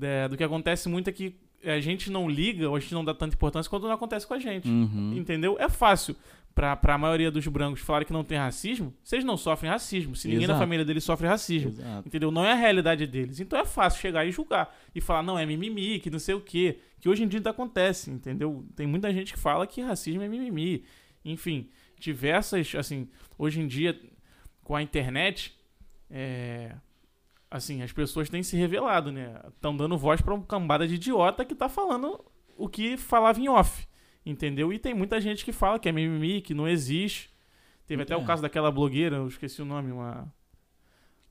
é, do que acontece muito é que a gente não liga, ou a gente não dá tanta importância quando não acontece com a gente. Uhum. Entendeu? É fácil pra, pra maioria dos brancos falarem que não tem racismo. Vocês não sofrem racismo. Se ninguém Exato. família deles sofre racismo. Exato. Entendeu? Não é a realidade deles. Então é fácil chegar e julgar. E falar, não, é mimimi, que não sei o quê. Que hoje em dia ainda acontece, entendeu? Tem muita gente que fala que racismo é mimimi. Enfim, diversas, assim, hoje em dia, com a internet, é, assim, as pessoas têm se revelado, né? Estão dando voz pra uma cambada de idiota que tá falando o que falava em off. Entendeu? E tem muita gente que fala que é mimimi, que não existe. Teve até É. o caso daquela blogueira, eu esqueci o nome, uma.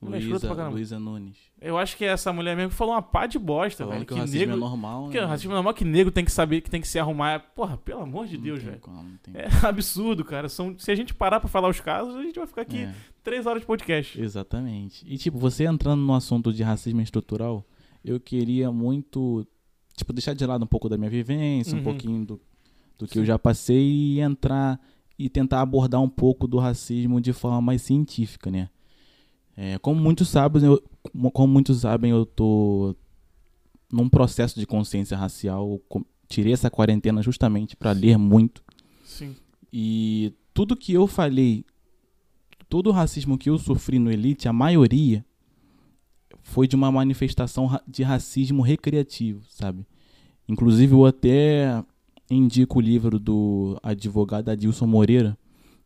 Luísa. Luísa Nunes. Eu acho que é essa mulher mesmo falou uma pá de bosta, Falando velho. que, Que, o racismo negro. é normal, que né? o racismo é normal que negro tem que saber que tem que se arrumar. Porra, pelo amor de Não Deus, velho. como, É absurdo, cara. São, se a gente parar pra falar os casos, a gente vai ficar aqui É, três horas de podcast. exatamente. E, tipo, você entrando no assunto de racismo estrutural, eu queria muito, tipo, deixar de lado um pouco da minha vivência, Uhum. um pouquinho do, do que Sim. eu já passei e entrar e tentar abordar um pouco do racismo de forma mais científica, né? É, como muitos sabem, eu, como- muitos sabem, eu tô num processo de consciência racial. Tirei essa quarentena justamente para ler muito. Sim. E tudo que eu falei, todo o racismo que eu sofri no Elite, a maioria foi de uma manifestação de racismo recreativo, sabe? Inclusive eu até indico o livro do advogado Adilson Moreira,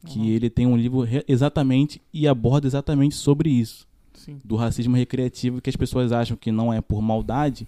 que Uhum. ele tem um livro exatamente e aborda exatamente sobre isso, Sim. do racismo recreativo que as pessoas acham que não é por maldade,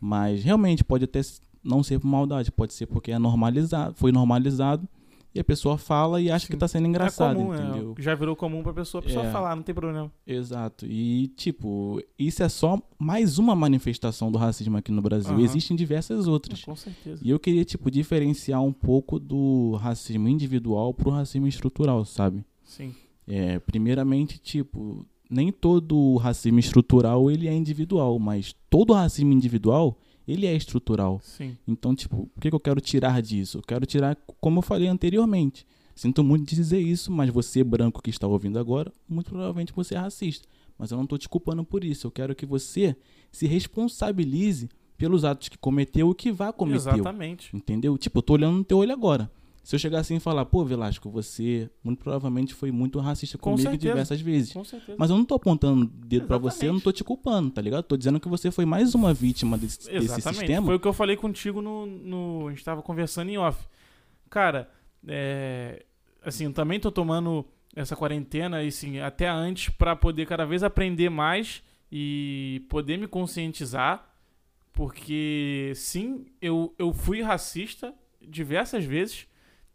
mas realmente pode até não ser por maldade, pode ser porque é normalizado, foi normalizado e a pessoa fala e acha Sim. que tá sendo engraçado, é comum, entendeu? É, já virou comum pra pessoa, a pessoa É. falar, não tem problema. Exato. E, tipo, isso é só mais uma manifestação do racismo aqui no Brasil. Aham. Existem diversas outras. Com certeza. E eu queria, tipo, diferenciar um pouco do racismo individual pro racismo estrutural, sabe? Sim. É, primeiramente, tipo, nem todo racismo estrutural ele é individual, mas todo racismo individual ele é estrutural. Sim. Então, tipo, o que, que eu quero tirar disso? Eu quero tirar, como eu falei anteriormente. Sinto muito de dizer isso, mas você, branco que está ouvindo agora, muito provavelmente você é racista. Mas eu não estou te culpando por isso. Eu quero que você se responsabilize pelos atos que cometeu e que vá cometeu. Exatamente. Entendeu? Tipo, eu tô olhando no teu olho agora. Se eu chegar assim e falar, pô, Velasco, você muito provavelmente foi muito racista Com comigo certeza. diversas vezes. Com certeza. Mas eu não tô apontando o dedo pra você, eu não tô te culpando, tá ligado? Tô dizendo que você foi mais uma vítima desse, desse sistema. Foi o que eu falei contigo no, no. A gente tava conversando em off. Cara, é. Assim, eu também tô tomando essa quarentena, e assim, até antes, pra poder cada vez aprender mais e poder me conscientizar. Porque, sim, eu, eu fui racista diversas vezes.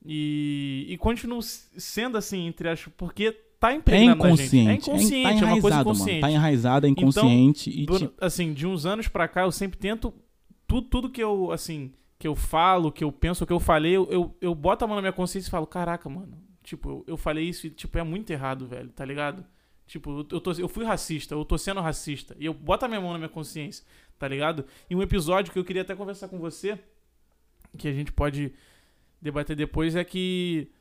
E, e continuo s- sendo assim, entre as. Porque tá É impregnado na gente. inconsciente. É inconsciente, tá é uma coisa enraizado, mano. inconsciente. Tá enraizado, é inconsciente. e, Dura- tipo, assim, de uns anos pra cá, eu sempre tento. Tudo, tudo que eu, assim, que eu falo, que eu penso, que eu falei, eu, eu, eu boto a mão na minha consciência e falo, caraca, mano. Tipo, eu, eu falei isso e, tipo, é muito errado, velho, tá ligado? Tipo, eu, eu, tô, eu fui racista, eu tô sendo racista. E eu boto a minha mão na minha consciência, tá ligado? E um episódio que eu queria até conversar com você, que a gente pode debater depois, é que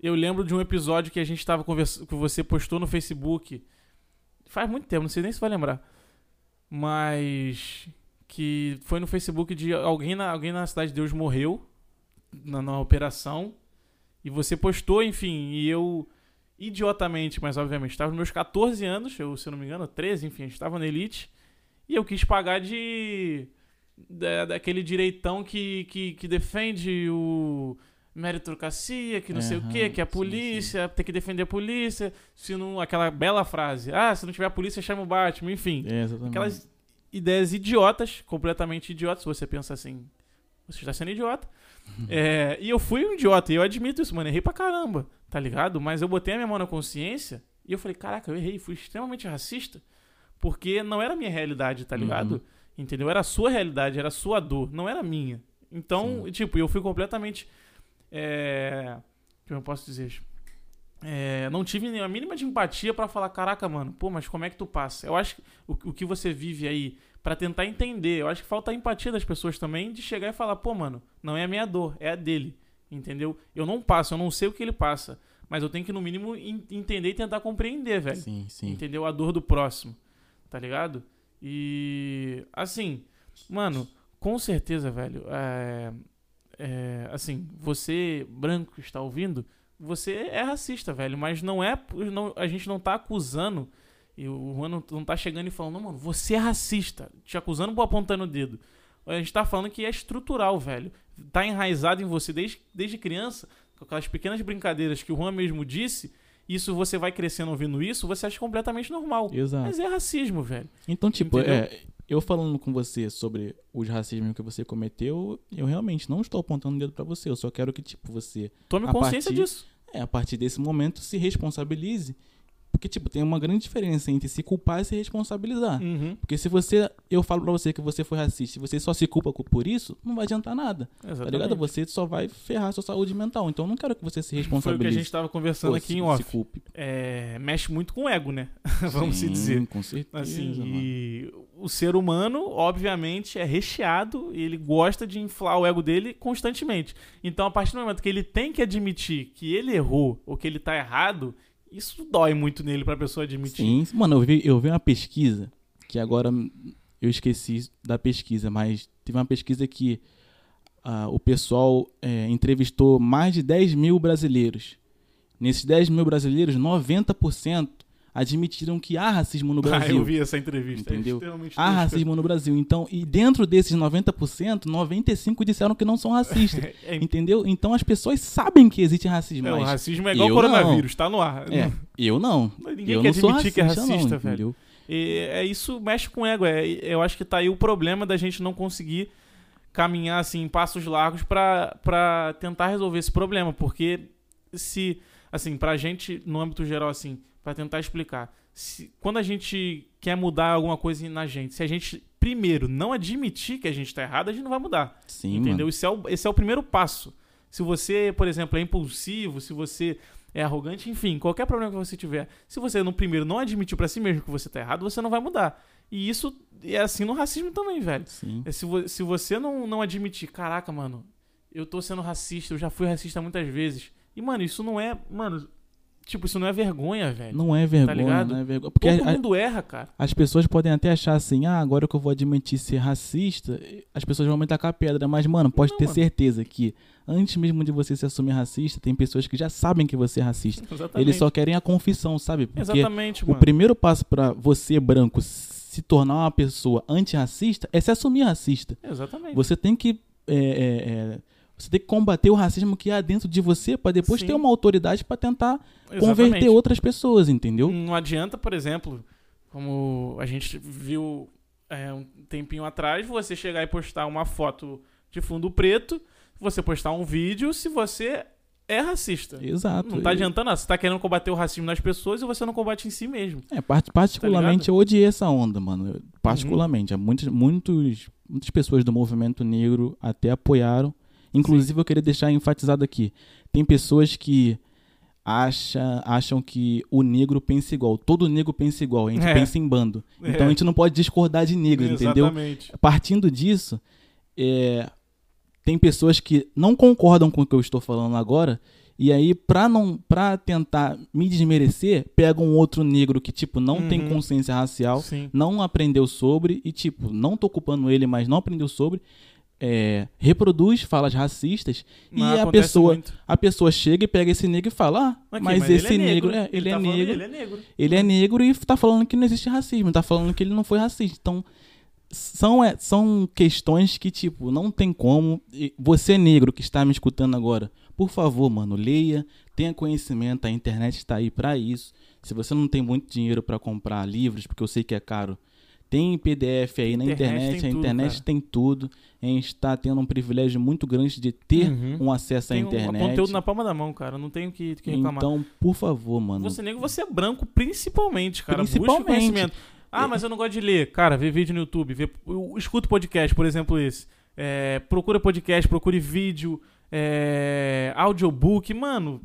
eu lembro de um episódio que a gente tava conversando, que você postou no Facebook. Faz muito tempo, não sei nem se vai lembrar. Mas que foi no Facebook de alguém na, alguém na Cidade de Deus morreu na, na operação. E você postou, enfim, e eu, idiotamente, mas obviamente, estava nos meus 14 anos, eu, se eu não me engano, 13, enfim, estava na Elite. E eu quis pagar de. Da, daquele direitão que, que, que defende o meritocracia, que não sei o Aham, que, que é a sim, polícia, tem que defender a polícia. Se não. Aquela bela frase. Ah, se não tiver a polícia, chama o Batman, enfim. é. Aquelas ideias idiotas, completamente idiotas. Se você pensa assim, você está sendo idiota. É, e eu fui um idiota, e eu admito isso, mano. Errei pra caramba, tá ligado? Mas eu botei a minha mão na consciência e eu falei, caraca, eu errei, fui extremamente racista. Porque não era a minha realidade, tá ligado? Uhum. Entendeu? Era a sua realidade, era a sua dor, não era a minha. Então, Sim. tipo, eu fui completamente. É, como eu posso dizer? é, não tive a mínima de empatia pra falar, caraca, mano, pô, mas como é que tu passa? Eu acho que o, o que você vive aí pra tentar entender, eu acho que falta a empatia das pessoas também de chegar e falar, pô, mano, não é a minha dor, é a dele, entendeu? Eu não passo, eu não sei o que ele passa, mas eu tenho que no mínimo en- entender e tentar compreender, velho. Sim, sim. Entendeu? A dor do próximo, tá ligado? E assim, mano, com certeza, velho, é, é, assim, você branco que está ouvindo, você é racista, velho, mas não é, não, a gente não tá acusando e o Juan não, não tá chegando e falando, mano, você é racista, te acusando por apontando o dedo. A gente tá falando que é estrutural, velho. Tá enraizado em você desde, desde criança, com aquelas pequenas brincadeiras que o Juan mesmo disse. Isso você vai crescendo ouvindo isso, você acha completamente normal. Exato. Mas é racismo, velho. Então, tipo, Entendeu? é, eu falando com você sobre os racismos que você cometeu, eu realmente não estou apontando o dedo pra você. Eu só quero que, tipo, você, Tome consciência partir- disso. é, a partir desse momento, se responsabilize. Porque, tipo, tem uma grande diferença entre se culpar e se responsabilizar. Uhum. Porque se você, eu falo pra você que você foi racista, e você só se culpa por isso, não vai adiantar nada. Tá Exatamente. ligado? Você só vai ferrar sua saúde mental. Então eu não quero que você se Foi o que a responsabilize. gente tava conversando Pô, aqui se- em off. Se culpe. É, mexe muito com o ego, né? Vamos se Sim, dizer. Com certeza. Assim, mano. e o ser humano, obviamente, é recheado e ele gosta de inflar o ego dele constantemente. Então, a partir do momento que ele tem que admitir que ele errou ou que ele tá errado, isso dói muito nele pra pessoa admitir. Sim, mano, eu vi, eu vi uma pesquisa que agora eu esqueci da pesquisa, mas teve uma pesquisa que ah, o pessoal é, entrevistou mais de 10 mil brasileiros. Nesses 10 mil brasileiros, 90% admitiram que há racismo no Ah, eu Brasil. vi essa entrevista. Entendeu? É extremamente Há racismo no Brasil. Então, e dentro desses 90%, 95% disseram que não são racistas. É, entendeu? Então as pessoas sabem que existe racismo. é, o racismo é igual coronavírus, tá no ar. É, eu não. Ninguém eu quer não admitir que é racista, não, velho. entendeu? E é isso mexe com o ego. É, eu acho que tá aí o problema da gente não conseguir caminhar assim em passos largos pra tentar resolver esse problema, porque se assim, pra gente no âmbito geral assim, pra tentar explicar, se, quando a gente quer mudar alguma coisa na gente, se a gente primeiro não admitir que a gente tá errado, a gente não vai mudar. Sim, Entendeu? mano. Esse é, o, esse é o primeiro passo. Se você, por exemplo, é impulsivo, se você é arrogante, enfim, qualquer problema que você tiver, se você no primeiro não admitir pra si mesmo que você tá errado, você não vai mudar. E isso é assim no racismo também, velho. Sim. É se, vo- se você não, não admitir, caraca, mano, eu tô sendo racista, eu já fui racista muitas vezes. E, mano, isso não é. Mano, tipo, isso não é vergonha, velho. Não é vergonha, ligado? não é vergonha. Porque Todo a- mundo erra, cara. as pessoas podem até achar assim, ah, agora que eu vou admitir ser racista, as pessoas vão me tacar pedra. Mas, mano, pode Não, ter mano. certeza que antes mesmo de você se assumir racista, tem pessoas que já sabem que você é racista. Exatamente. Eles só querem a confissão, sabe? Porque Exatamente, o mano. primeiro passo pra você, branco, se tornar uma pessoa antirracista é se assumir racista. Exatamente. Você tem que. é, é, é, você tem que combater o racismo que há dentro de você pra depois Sim. ter uma autoridade pra tentar Exatamente. converter outras pessoas, entendeu? Não adianta, por exemplo, como a gente viu é, um tempinho atrás, você chegar e postar uma foto de fundo preto, você postar um vídeo se você é racista. Exato. Não tá adiantando nada. Você tá querendo combater o racismo nas pessoas e você não combate em si mesmo. É, part- particularmente Tá eu odiei essa onda, mano. Eu- Particularmente. Há muitos, muitos, muitas pessoas do movimento negro até apoiaram. Inclusive, eu queria deixar enfatizado aqui. Tem pessoas que acha, acham que o negro pensa igual. Todo negro pensa igual. A gente É. pensa em bando. Então É. a gente não pode discordar de negro, entendeu? Exatamente. Partindo disso, é, tem pessoas que não concordam com o que eu estou falando agora, e aí, pra, não, pra tentar me desmerecer, pega um outro negro que, tipo, não tem Uhum. consciência racial, Sim. não aprendeu sobre, e, tipo, não tô culpando ele, mas não aprendeu sobre, é, reproduz falas racistas, Mas e a pessoa, muito. a pessoa chega e pega esse negro e fala, ah, Aqui, mas, esse ele é negro, é, ele, é tá negro, Ele é negro. ele é negro e tá falando que não existe racismo, tá falando que ele não foi racista. Então, são, é, são questões que, tipo, não tem como. Você negro que está me escutando agora, por favor, mano, leia, tenha conhecimento, a internet está aí pra isso. Se você não tem muito dinheiro pra comprar livros, porque eu sei que é caro, tem PDF aí na Internet a tudo, internet cara. tem tudo. A gente está tendo um privilégio muito grande de ter Uhum. um acesso à Tem um internet. conteúdo na palma da mão, cara. Não tenho que, que reclamar. Então, por favor, mano. Você negro, você é branco principalmente, cara. Principalmente. conhecimento. Ah, mas eu não gosto de ler. Cara, vê vídeo no YouTube. Vê, eu escuto podcast, por exemplo, esse. É, procura podcast, procure vídeo, é, audiobook. Mano,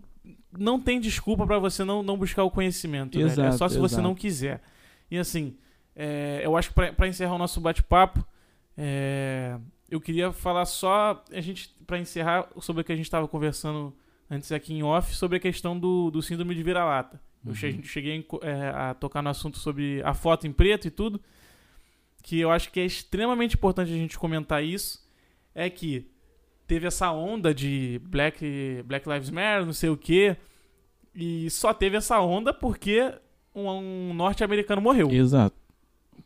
não tem desculpa pra você não, não buscar o conhecimento. velho. É Exato, só se você exato. não quiser. E assim, é, eu acho que pra encerrar o nosso bate-papo, é, eu queria falar só, a gente, pra encerrar, sobre o que a gente estava conversando antes aqui em off, sobre a questão do, do síndrome de vira-lata. Eu Uhum. che- cheguei é, a tocar no assunto sobre a foto em preto e tudo, que eu acho que é extremamente importante a gente comentar isso, é que teve essa onda de Black, Black Lives Matter, não sei o quê, e só teve essa onda porque um, um norte-americano morreu. Exato.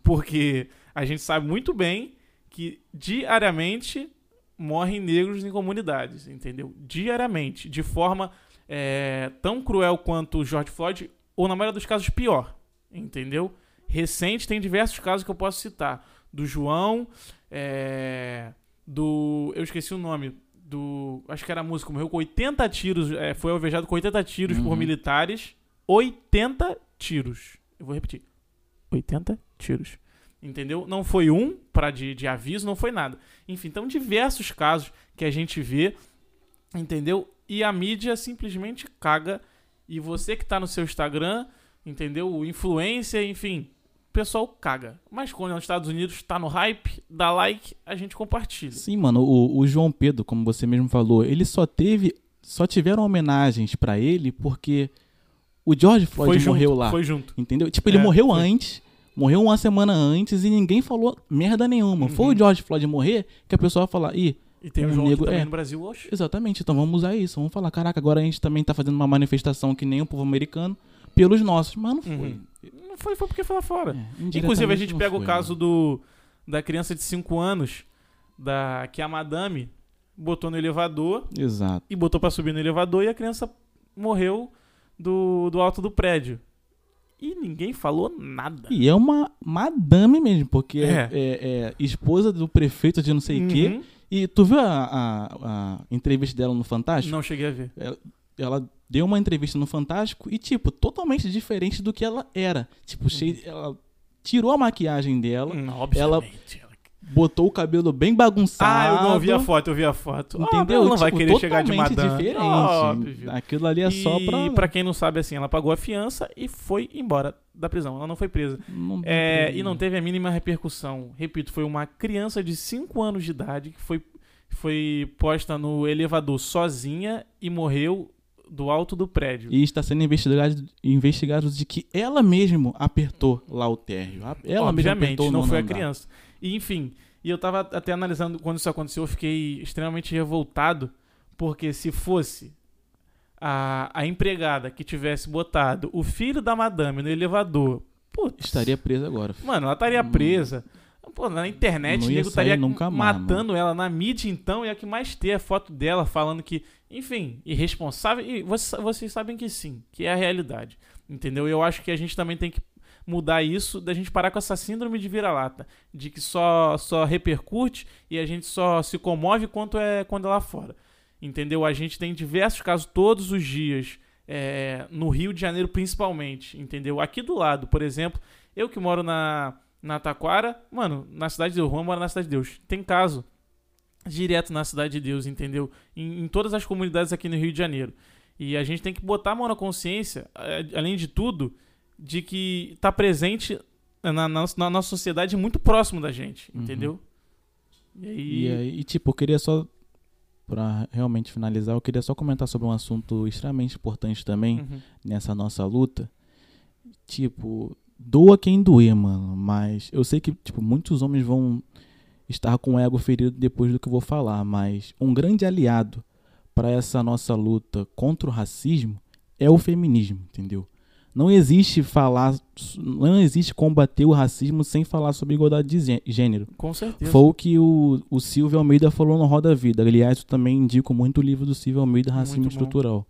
Porque a gente sabe muito bem que diariamente morrem negros em comunidades, entendeu? Diariamente, de forma é, tão cruel quanto o George Floyd, ou na maioria dos casos pior, entendeu? Recente tem diversos casos que eu posso citar. Do João, é, do... eu esqueci o nome, do... acho que era músico, morreu com 80 tiros, é, foi alvejado com 80 tiros por Uhum. militares. 80 tiros. Eu vou repetir. 80 tiros. Entendeu? Não foi um para de, de aviso, não foi nada. Enfim, então diversos casos que a gente vê, entendeu? E a mídia simplesmente caga. E você que tá no seu Instagram, entendeu? O influencer, enfim, o pessoal caga. Mas quando é nos Estados Unidos, tá no hype, dá like, a gente compartilha. Sim, mano, o, o João Pedro, como você mesmo falou, ele só teve. Só tiveram homenagens pra ele porque o George Floyd foi morreu junto, lá. Foi junto. Entendeu? Tipo, ele É, morreu foi. antes, morreu uma semana antes e ninguém falou merda nenhuma. Uhum. Foi o George Floyd morrer que a pessoa vai falar, ih, E tem o Um João aqui negro- também é. no Brasil, oxe. exatamente, então vamos usar isso. Vamos falar, caraca, agora a gente também tá fazendo uma manifestação que nem o povo americano pelos nossos. Mas não foi. Uhum. Não foi, foi porque foi lá fora. É, Inclusive, a gente pega o foi, caso mano. do da criança de 5 anos, da que a madame botou no elevador Exato. e botou pra subir no elevador e a criança morreu do, do alto do prédio. E ninguém falou nada. E é uma madame mesmo, porque é, É. é- é esposa do prefeito de não sei o quê. Uhum. E tu viu a, a- a entrevista dela no Fantástico? Não cheguei a ver. Ela deu uma entrevista no Fantástico e, tipo, totalmente diferente do que ela era. Tipo, cheio, ela tirou a maquiagem dela, Hum, obviamente. ela- botou o cabelo bem bagunçado. Ah, eu não vi a foto, eu vi a foto. Entendeu? Óbvio, ela não vai Tipo, querer chegar de madame. diferente. Óbvio. Aquilo ali é só pra... E pra quem não sabe, assim, ela pagou a fiança e foi embora da prisão. Ela não foi presa. Não- É, e não teve a mínima repercussão. Repito, foi uma criança de 5 anos de idade que foi, foi posta no elevador sozinha e morreu do alto do prédio. E está sendo investigado, investigado de que ela mesmo apertou lá o térreo. Ela Obviamente, apertou o não foi a andar. E, enfim, e eu tava até analisando quando isso aconteceu, eu fiquei extremamente revoltado, porque se fosse a, a empregada que tivesse botado o filho da madame no elevador, putz, Estaria presa agora. Mano, ela estaria Hum. presa. Pô, na internet, o nego estaria nunca mais, matando ela. Na mídia, então, e a que mais ter a foto dela falando que, enfim, irresponsável. E vocês, vocês sabem que sim, que é a realidade. Entendeu? Eu acho que a gente também tem que mudar isso, da gente parar com essa síndrome de vira-lata. De que só, só repercute e a gente só se comove quanto é quando é lá fora. Entendeu? A gente tem diversos casos todos os dias. é, no Rio de Janeiro, principalmente. Entendeu? Aqui do lado, por exemplo, eu que moro na, na Taquara, mano, na Cidade de Deus, Juan mora na Cidade de Deus. Tem caso direto na Cidade de Deus, entendeu? Em, em todas as comunidades aqui no Rio de Janeiro. E a gente tem que botar a mão na consciência, além de tudo, de que tá presente na, na, na nossa sociedade muito próximo da gente, Uhum. entendeu? E aí. E, aí, tipo, eu queria só, pra realmente finalizar, eu queria só comentar sobre um assunto extremamente importante também Uhum. nessa nossa luta. Tipo, doa quem doer, mano, mas eu sei que, tipo, muitos homens vão estar com o ego ferido depois do que eu vou falar, mas um grande aliado para essa nossa luta contra o racismo é o feminismo, entendeu? Não existe falar, não existe combater o racismo sem falar sobre igualdade de gê- gênero. Com certeza. Foi o que o, o Silvio Almeida falou no Roda Vida. Aliás, eu também indico muito o livro do Silvio Almeida, Racismo. Estrutural,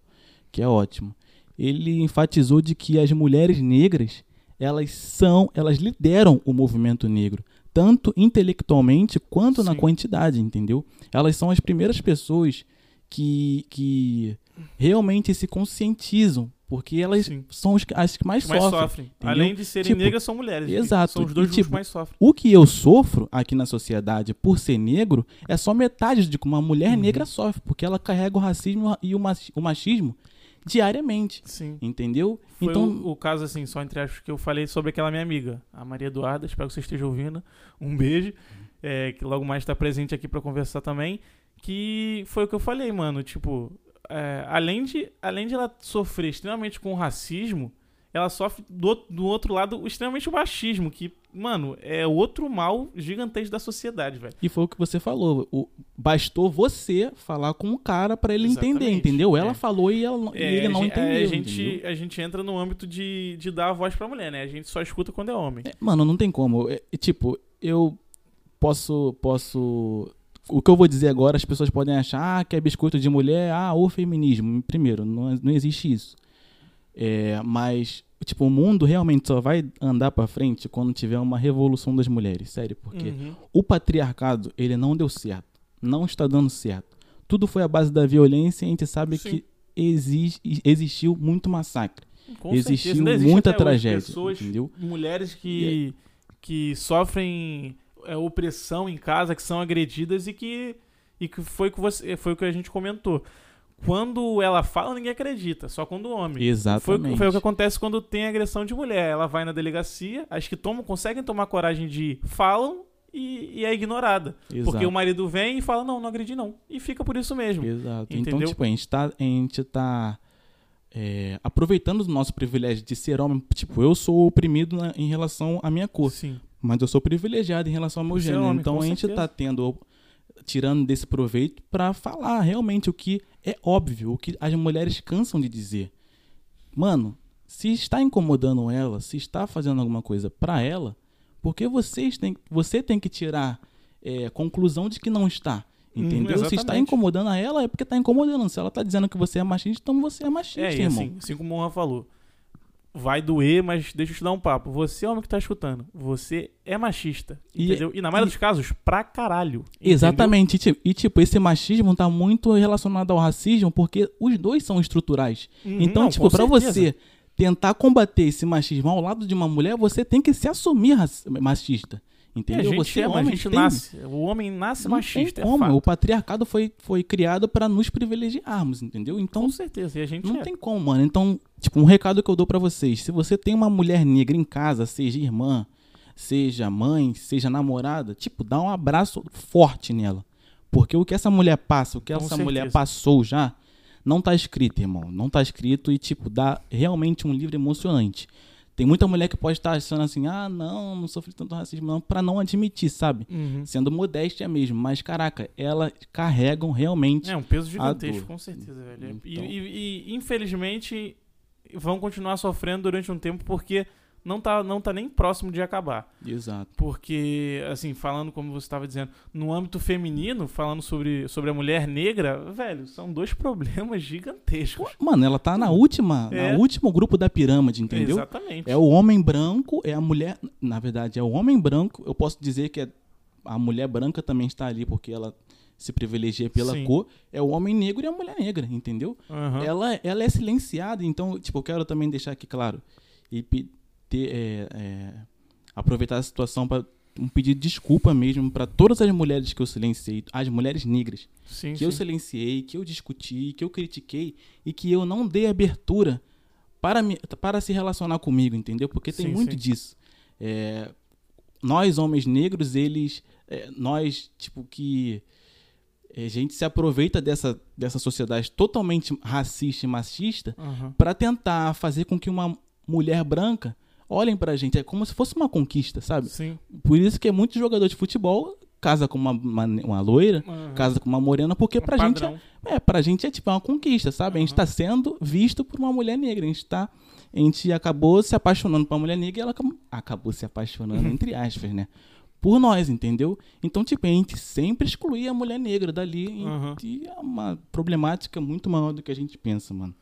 que é ótimo. Ele enfatizou de que as mulheres negras, elas são, elas lideram o movimento negro, tanto intelectualmente quanto na Sim. quantidade, entendeu? Elas são as primeiras pessoas que, que realmente se conscientizam, porque elas Sim. são as, que- as que mais, Os mais sofrem. sofrem. Além de serem Tipo, negras, são mulheres. exato. São os dois E, tipo, que mais sofrem. O que eu sofro aqui na sociedade por ser negro é só metade de que uma mulher Uhum. negra sofre, porque ela carrega o racismo e o machi- o machismo diariamente. Sim. Entendeu? Foi então, o, o caso, assim, só entre aspas, que eu falei sobre aquela minha amiga, a Maria Eduarda. Espero que você esteja ouvindo. Um beijo. É, que logo mais está presente aqui para conversar também. Que foi o que eu falei, mano. Tipo, é, além, de, além de ela sofrer extremamente com o racismo, ela sofre do, do outro lado extremamente o machismo, que, mano, é outro mal gigantesco da sociedade, velho. E foi o que você falou. O, bastou você falar com o cara para ele Exatamente, entender, entendeu? Ela é. falou e, ela, É, ele não a, entendeu. A gente, entendeu? a gente entra no âmbito de, de dar a voz pra mulher, né? A gente só escuta quando é homem. É, Mano, não tem como. É, tipo, eu posso. posso. O que eu vou dizer agora, as pessoas podem achar ah, que é biscoito de mulher, ah, o feminismo. Primeiro, não, não existe isso. É, mas, tipo, o mundo realmente só vai andar pra frente quando tiver uma revolução das mulheres. Sério, porque Uhum. o patriarcado, ele não deu certo. Não está dando certo. Tudo foi à base da violência e a gente sabe Sim. que exis- existiu muito massacre. Com Existiu muita tragédia, Pessoas, entendeu? mulheres que, que sofrem é, opressão em casa, que são agredidas e que, e que foi, que você, foi o que a gente comentou. Quando ela fala, ninguém acredita, só quando o homem. Foi, Exatamente. foi o que acontece quando tem agressão de mulher. Ela vai na delegacia, as que tomam, conseguem tomar coragem de ir, falam e, e é ignorada. Porque Exato. o marido vem e fala, não, não agredi não. E fica por isso mesmo. Exato. Então, Entendeu? tipo, a gente tá, a gente tá é, aproveitando do nosso privilégio de ser homem. Tipo, eu sou oprimido na- em relação à minha cor, Sim. Mas eu sou privilegiado em relação ao meu ser gênero. homem, então a gente certeza. tá tendo, tirando desse proveito pra falar realmente o que é óbvio, o que as mulheres cansam de dizer. Mano, se está incomodando ela, se está fazendo alguma coisa pra ela, porque vocês têm, você tem que tirar é, conclusão de que não está. Hum, Entendeu? se está incomodando a ela, é porque está incomodando. Se ela está dizendo que você é machista, então você é machista, É, irmão. assim, assim como o Juan falou, vai doer, mas deixa eu te dar um papo. Você é homem que tá escutando, você é machista, E- entendeu? E na maioria e- dos casos, pra caralho. entendeu? Exatamente. E, ti- tipo, esse machismo tá muito relacionado ao racismo, porque os dois são estruturais. Uhum, Então, não, tipo, pra certeza. você tentar combater esse machismo ao lado de uma mulher, você tem que se assumir machista. É, Entendeu? gente você é, homem, gente tem- nasce. O homem nasce Não machista, tem é como. fato. o patriarcado foi, foi criado pra nos privilegiarmos, entendeu? Então, Com certeza, e a gente Não é. tem como, mano. Então, tipo, um recado que eu dou pra vocês: se você tem uma mulher negra em casa, seja irmã, seja mãe, seja namorada, tipo, dá um abraço forte nela. Porque o que essa mulher passa, o que Com essa certeza. mulher passou já, não tá escrito, irmão. Não tá escrito e, tipo, dá realmente um livro emocionante. Tem muita mulher que pode estar achando assim, ah, não, não sofri tanto racismo, não, pra não admitir, sabe? Uhum. Sendo modéstia mesmo. Mas, caraca, elas carregam realmente É um peso gigantesco, com certeza, velho. E- Então- E, e, infelizmente vão continuar sofrendo durante um tempo porque não tá, não tá nem próximo de acabar. Exato. Porque, assim, falando como você estava dizendo, no âmbito feminino, falando sobre, sobre a mulher negra, velho, são dois problemas gigantescos. Mano, ela tá na última, É. no último grupo da pirâmide, entendeu? Exatamente. É o homem branco, é a mulher. Na verdade, é o homem branco. Eu posso dizer que é- a mulher branca também está ali porque ela se privilegia pela Sim. cor. É o homem negro e a mulher negra, entendeu? Aham. Ela, ela é silenciada, então, tipo, eu quero também deixar aqui claro e ter, é, é, aproveitar a situação para um pedido de desculpa mesmo para todas as mulheres que eu silenciei, as mulheres negras Sim, que eu sim. silenciei, que eu discuti, que eu critiquei e que eu não dei abertura para, me, para se relacionar comigo, entendeu? Porque tem Sim, muito disso. É, nós, homens negros, eles. é, nós, tipo, que. É, A gente se aproveita dessa, dessa sociedade totalmente racista e machista Aham. para tentar fazer com que uma mulher branca olhem pra gente. É como se fosse uma conquista, sabe? Sim. Por isso que é muito jogador de futebol casa com uma, uma, uma loira, Aham. casa com uma morena, porque Um pra gente é, é, pra gente é tipo uma conquista, sabe? A gente tá sendo visto por uma mulher negra. A gente tá. A gente acabou se apaixonando por uma mulher negra e ela acabou, se apaixonando, Uhum. entre aspas, né? Por nós, entendeu? Então, tipo, a gente sempre excluía a mulher negra dali. e- Aham. E é uma problemática muito maior do que a gente pensa, mano.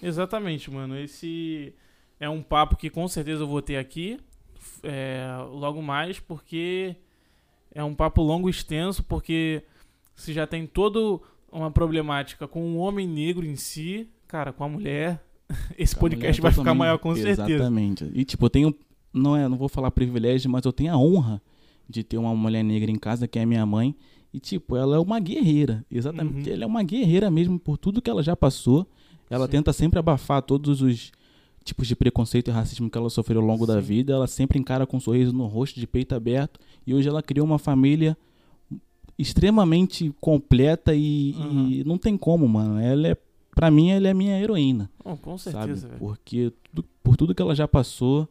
Exatamente, mano. Esse é um papo que com certeza eu vou ter aqui é, logo mais, porque é um papo longo e extenso, porque se já tem toda uma problemática com o homem negro em si, cara, com a mulher, esse A podcast mulher vai ficar maior com certeza. Exatamente. E tipo, eu tenho. Não, é, não vou falar privilégio, mas eu tenho a honra de ter uma mulher negra em casa, que é minha mãe. E, tipo, ela é uma guerreira. Exatamente. Uhum. Ela é uma guerreira mesmo por tudo que ela já passou. Ela Sim. tenta sempre abafar todos os tipos de preconceito e racismo que ela sofreu ao longo da Sim. vida. Ela sempre encara com um sorriso no rosto, de peito aberto. E hoje ela criou uma família extremamente completa e, Uhum. e não tem como, mano. Ela é, pra mim, ela é minha heroína, Bom, com sabe? certeza, velho. Porque por tudo que ela já passou,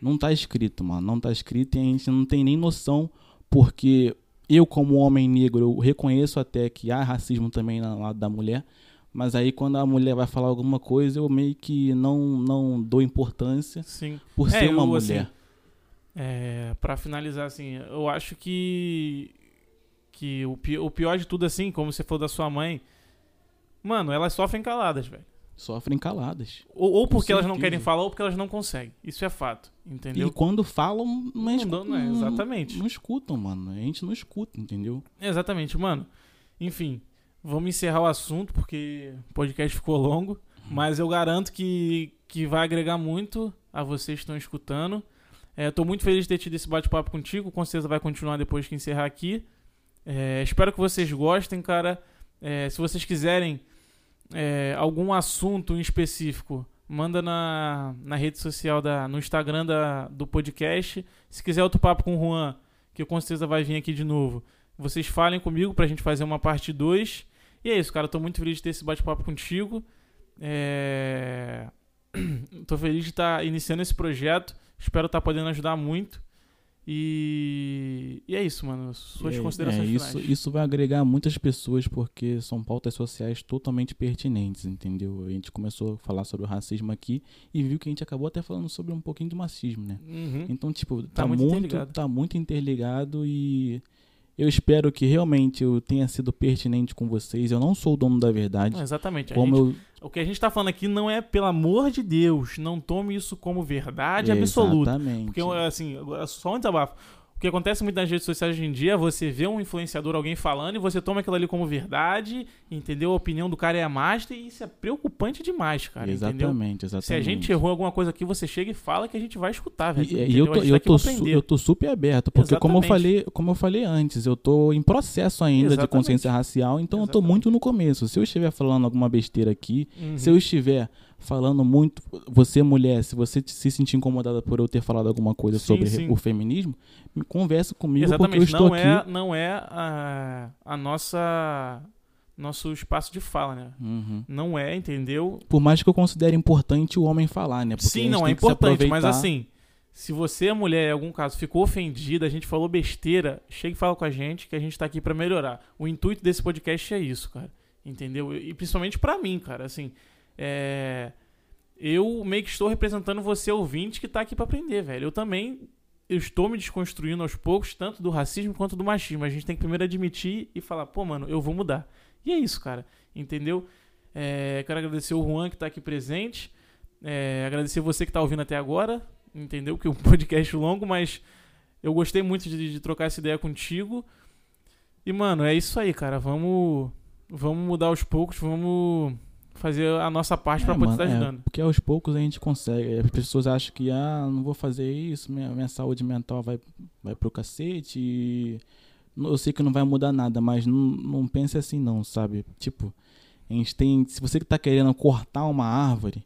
não tá escrito, mano. Não tá escrito e a gente não tem nem noção, porque eu, como homem negro, eu reconheço até que há racismo também no lado da mulher. Mas aí quando a mulher vai falar alguma coisa, eu meio que não, não dou importância Sim. por É, ser uma eu, mulher. assim, É, para finalizar, assim, eu acho que que o, o pior de tudo, assim, como você falou da sua mãe, mano, elas sofrem caladas, velho. Sofrem caladas. Ou, ou porque elas não querem falar, ou porque elas não conseguem. Isso é fato, entendeu? E quando falam, não, Não escutam, dão, né? Exatamente. Não, escutam, mano. A gente não escuta, entendeu? Exatamente, mano. Enfim, vamos encerrar o assunto, porque o podcast ficou longo, mas eu garanto que, que vai agregar muito a vocês que estão escutando. É, tô muito feliz de ter tido esse bate-papo contigo, com certeza vai continuar depois que encerrar aqui. É, espero que vocês gostem, cara. É, se vocês quiserem é, algum assunto em específico, manda na, na rede social, da, no Instagram da, do podcast. Se quiser outro papo com o Juan, que com certeza vai vir aqui de novo, vocês falem comigo pra gente fazer uma parte 2. E é isso, cara. Tô muito feliz de ter esse bate-papo contigo. É... Tô feliz de estar iniciando esse projeto. Espero estar podendo ajudar muito. E, e é isso, mano. Suas É, considerações é, isso, finais. isso vai agregar muitas pessoas porque são pautas sociais totalmente pertinentes, entendeu? A gente começou a falar sobre o racismo aqui e viu que a gente acabou até falando sobre um pouquinho do machismo, né? Uhum. Então, tipo, Tá tá, muito muito, tá muito interligado e eu espero que realmente eu tenha sido pertinente com vocês. Eu não sou o dono da verdade. Não, exatamente. Como gente- eu O que a gente tá falando aqui não é, pelo amor de Deus, não tome isso como verdade absoluta. Exatamente. Porque, assim, só um desabafo. O que acontece muito nas redes sociais hoje em dia você vê um influenciador, alguém falando, e você toma aquilo ali como verdade, entendeu? A opinião do cara é a master, e isso é preocupante demais, cara, entendeu? exatamente, exatamente. Se a gente errou alguma coisa aqui, você chega e fala que a gente vai escutar, velho. E, e eu tô, eu, tô su- eu tô super aberto, porque como eu, Exatamente. falei, como eu falei antes, eu tô em processo ainda Exatamente. de consciência racial, então eu tô Exatamente. muito no começo. Se eu estiver falando alguma besteira aqui, Uhum. se eu estiver falando muito, você mulher, se você se sentir incomodada por eu ter falado alguma coisa Sim, sobre sim. o feminismo, converse comigo porque eu Exatamente, estou não aqui. é, não é a, a nossa nosso espaço de fala, né? Uhum. Não é, entendeu? Por mais que eu considere importante o homem falar, né? Porque Sim, não, é importante, mas assim, se você, mulher, em algum caso, ficou ofendida, a gente falou besteira, chega e fala com a gente que a gente tá aqui pra melhorar. O intuito desse podcast é isso, cara. Entendeu? E principalmente pra mim, cara, assim, é... Eu meio que estou representando você, ouvinte, que tá aqui pra aprender, velho. Eu também eu estou me desconstruindo aos poucos, tanto do racismo quanto do machismo. A gente tem que primeiro admitir e falar, pô, mano, eu vou mudar. E é isso, cara. Entendeu? É, quero agradecer o Juan que tá aqui presente. É, agradecer você que tá ouvindo até agora. Entendeu? Que é um podcast longo, mas eu gostei muito de, de trocar essa ideia contigo. E, mano, é isso aí, cara. Vamos, vamos mudar aos poucos, vamos fazer a nossa parte pra É, poder mano, estar é, ajudando. porque aos poucos a gente consegue. As pessoas acham que, ah, não vou fazer isso, minha, minha saúde mental vai, vai pro cacete. E eu sei que não vai mudar nada, mas não, não pense assim, não, sabe? Tipo, a gente tem. Se você que tá querendo cortar uma árvore,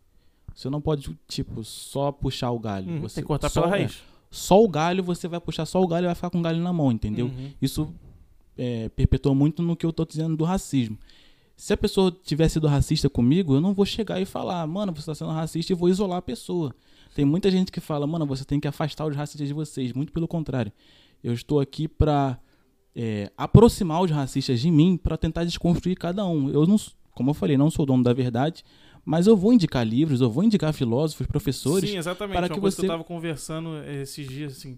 você não pode, tipo, só puxar o galho. Hum, você, tem que cortar só, pela é, raiz. só o galho, você vai puxar só o galho e vai ficar com o galho na mão, entendeu? Uhum. Isso é, perpetua muito no que eu tô dizendo do racismo. Se a pessoa tivesse sido racista comigo, eu não vou chegar e falar, mano, você tá sendo racista e vou isolar a pessoa. Tem muita gente que fala, mano, você tem que afastar os racistas de vocês. Muito pelo contrário. Eu estou aqui pra é, aproximar os racistas de mim pra tentar desconstruir cada um. Eu não, como eu falei, não sou dono da verdade, mas eu vou indicar livros, eu vou indicar filósofos, professores. Sim, exatamente. para Uma que coisa que você- eu tava conversando esses dias, assim.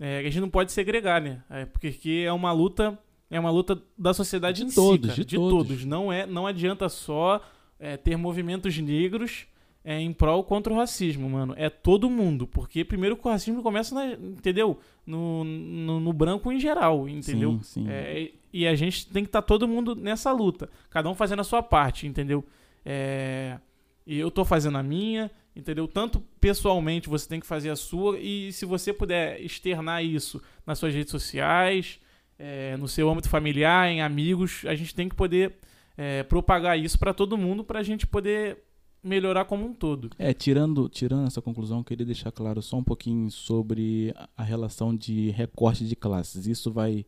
É, que a gente não pode segregar, né? É, porque é uma luta. É uma luta da sociedade De em todos, si, cara. de todos. todos. Não, é, não adianta só é, ter movimentos negros é, em prol contra o racismo, mano. É todo mundo. Porque primeiro que o racismo começa, na, entendeu? No, no, no branco em geral, entendeu? Sim, sim. É, e a gente tem que estar todo mundo nessa luta. Cada um fazendo a sua parte, entendeu? É, e eu tô fazendo a minha, entendeu? Tanto pessoalmente você tem que fazer a sua. E se você puder externar isso nas suas redes sociais, é, no seu âmbito familiar, em amigos, a gente tem que poder é, propagar isso para todo mundo para a gente poder melhorar como um todo. É, tirando, tirando essa conclusão, queria deixar claro só um pouquinho sobre a relação de recorte de classes. Isso vai.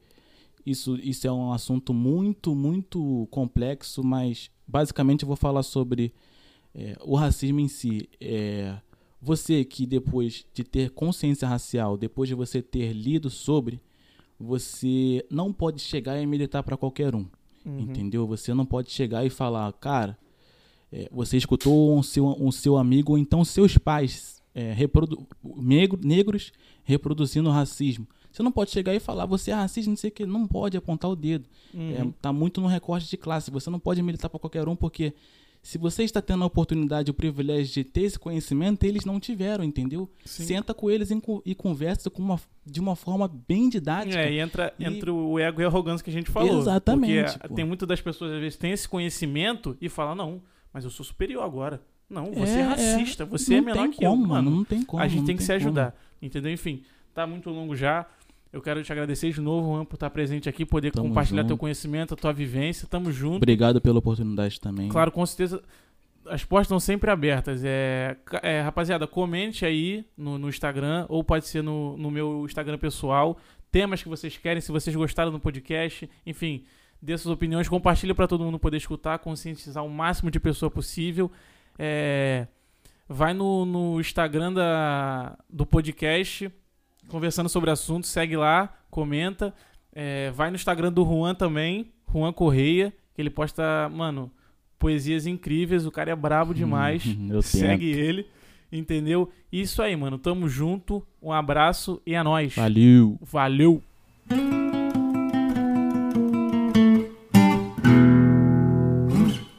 Isso, isso é um assunto muito, muito complexo, mas basicamente eu vou falar sobre é, o racismo em si. É, você que depois de ter consciência racial, depois de você ter lido sobre, você não pode chegar e militar para qualquer um. Uhum. Entendeu? Você não pode chegar e falar, cara, é, você escutou um seu, um seu amigo ou então seus pais é, reprodu negro, negros reproduzindo racismo. Você não pode chegar e falar, você é racista, não sei o que, não pode apontar o dedo. Uhum. É, tá muito no recorte de classe. Você não pode militar para qualquer um, porque se você está tendo a oportunidade, o privilégio de ter esse conhecimento, eles não tiveram, entendeu? Sim. Senta com eles e conversa com uma, de uma forma bem didática. É, e entra, e... entra o ego e a arrogância que a gente falou. Exatamente. Porque pô. tem muitas das pessoas, às vezes, têm esse conhecimento e falam, não, mas eu sou superior agora. Não, você é, é racista, você é menor que como, eu. Mano, não tem como. A gente tem que se como. ajudar. Entendeu? Enfim, tá muito longo já. Eu quero te agradecer de novo, Juan, por estar presente aqui, poder Tamo compartilhar junto. teu conhecimento, a tua vivência. Tamo junto. Obrigado pela oportunidade também. Claro, com certeza as portas estão sempre abertas. É, é, rapaziada, comente aí no, no Instagram, ou pode ser no, no, meu Instagram pessoal, temas que vocês querem, se vocês gostaram do podcast, enfim, dê suas opiniões, compartilha para todo mundo poder escutar, conscientizar o máximo de pessoa possível. É, vai no, no Instagram da, do podcast, conversando sobre assuntos, segue lá, comenta. É, vai no Instagram do Juan também, Juan Correia, que ele posta, mano poesias incríveis, o cara é brabo demais. Hum, segue ele, entendeu? Isso aí, mano. Tamo junto. Um abraço e é nóis. Valeu. Valeu.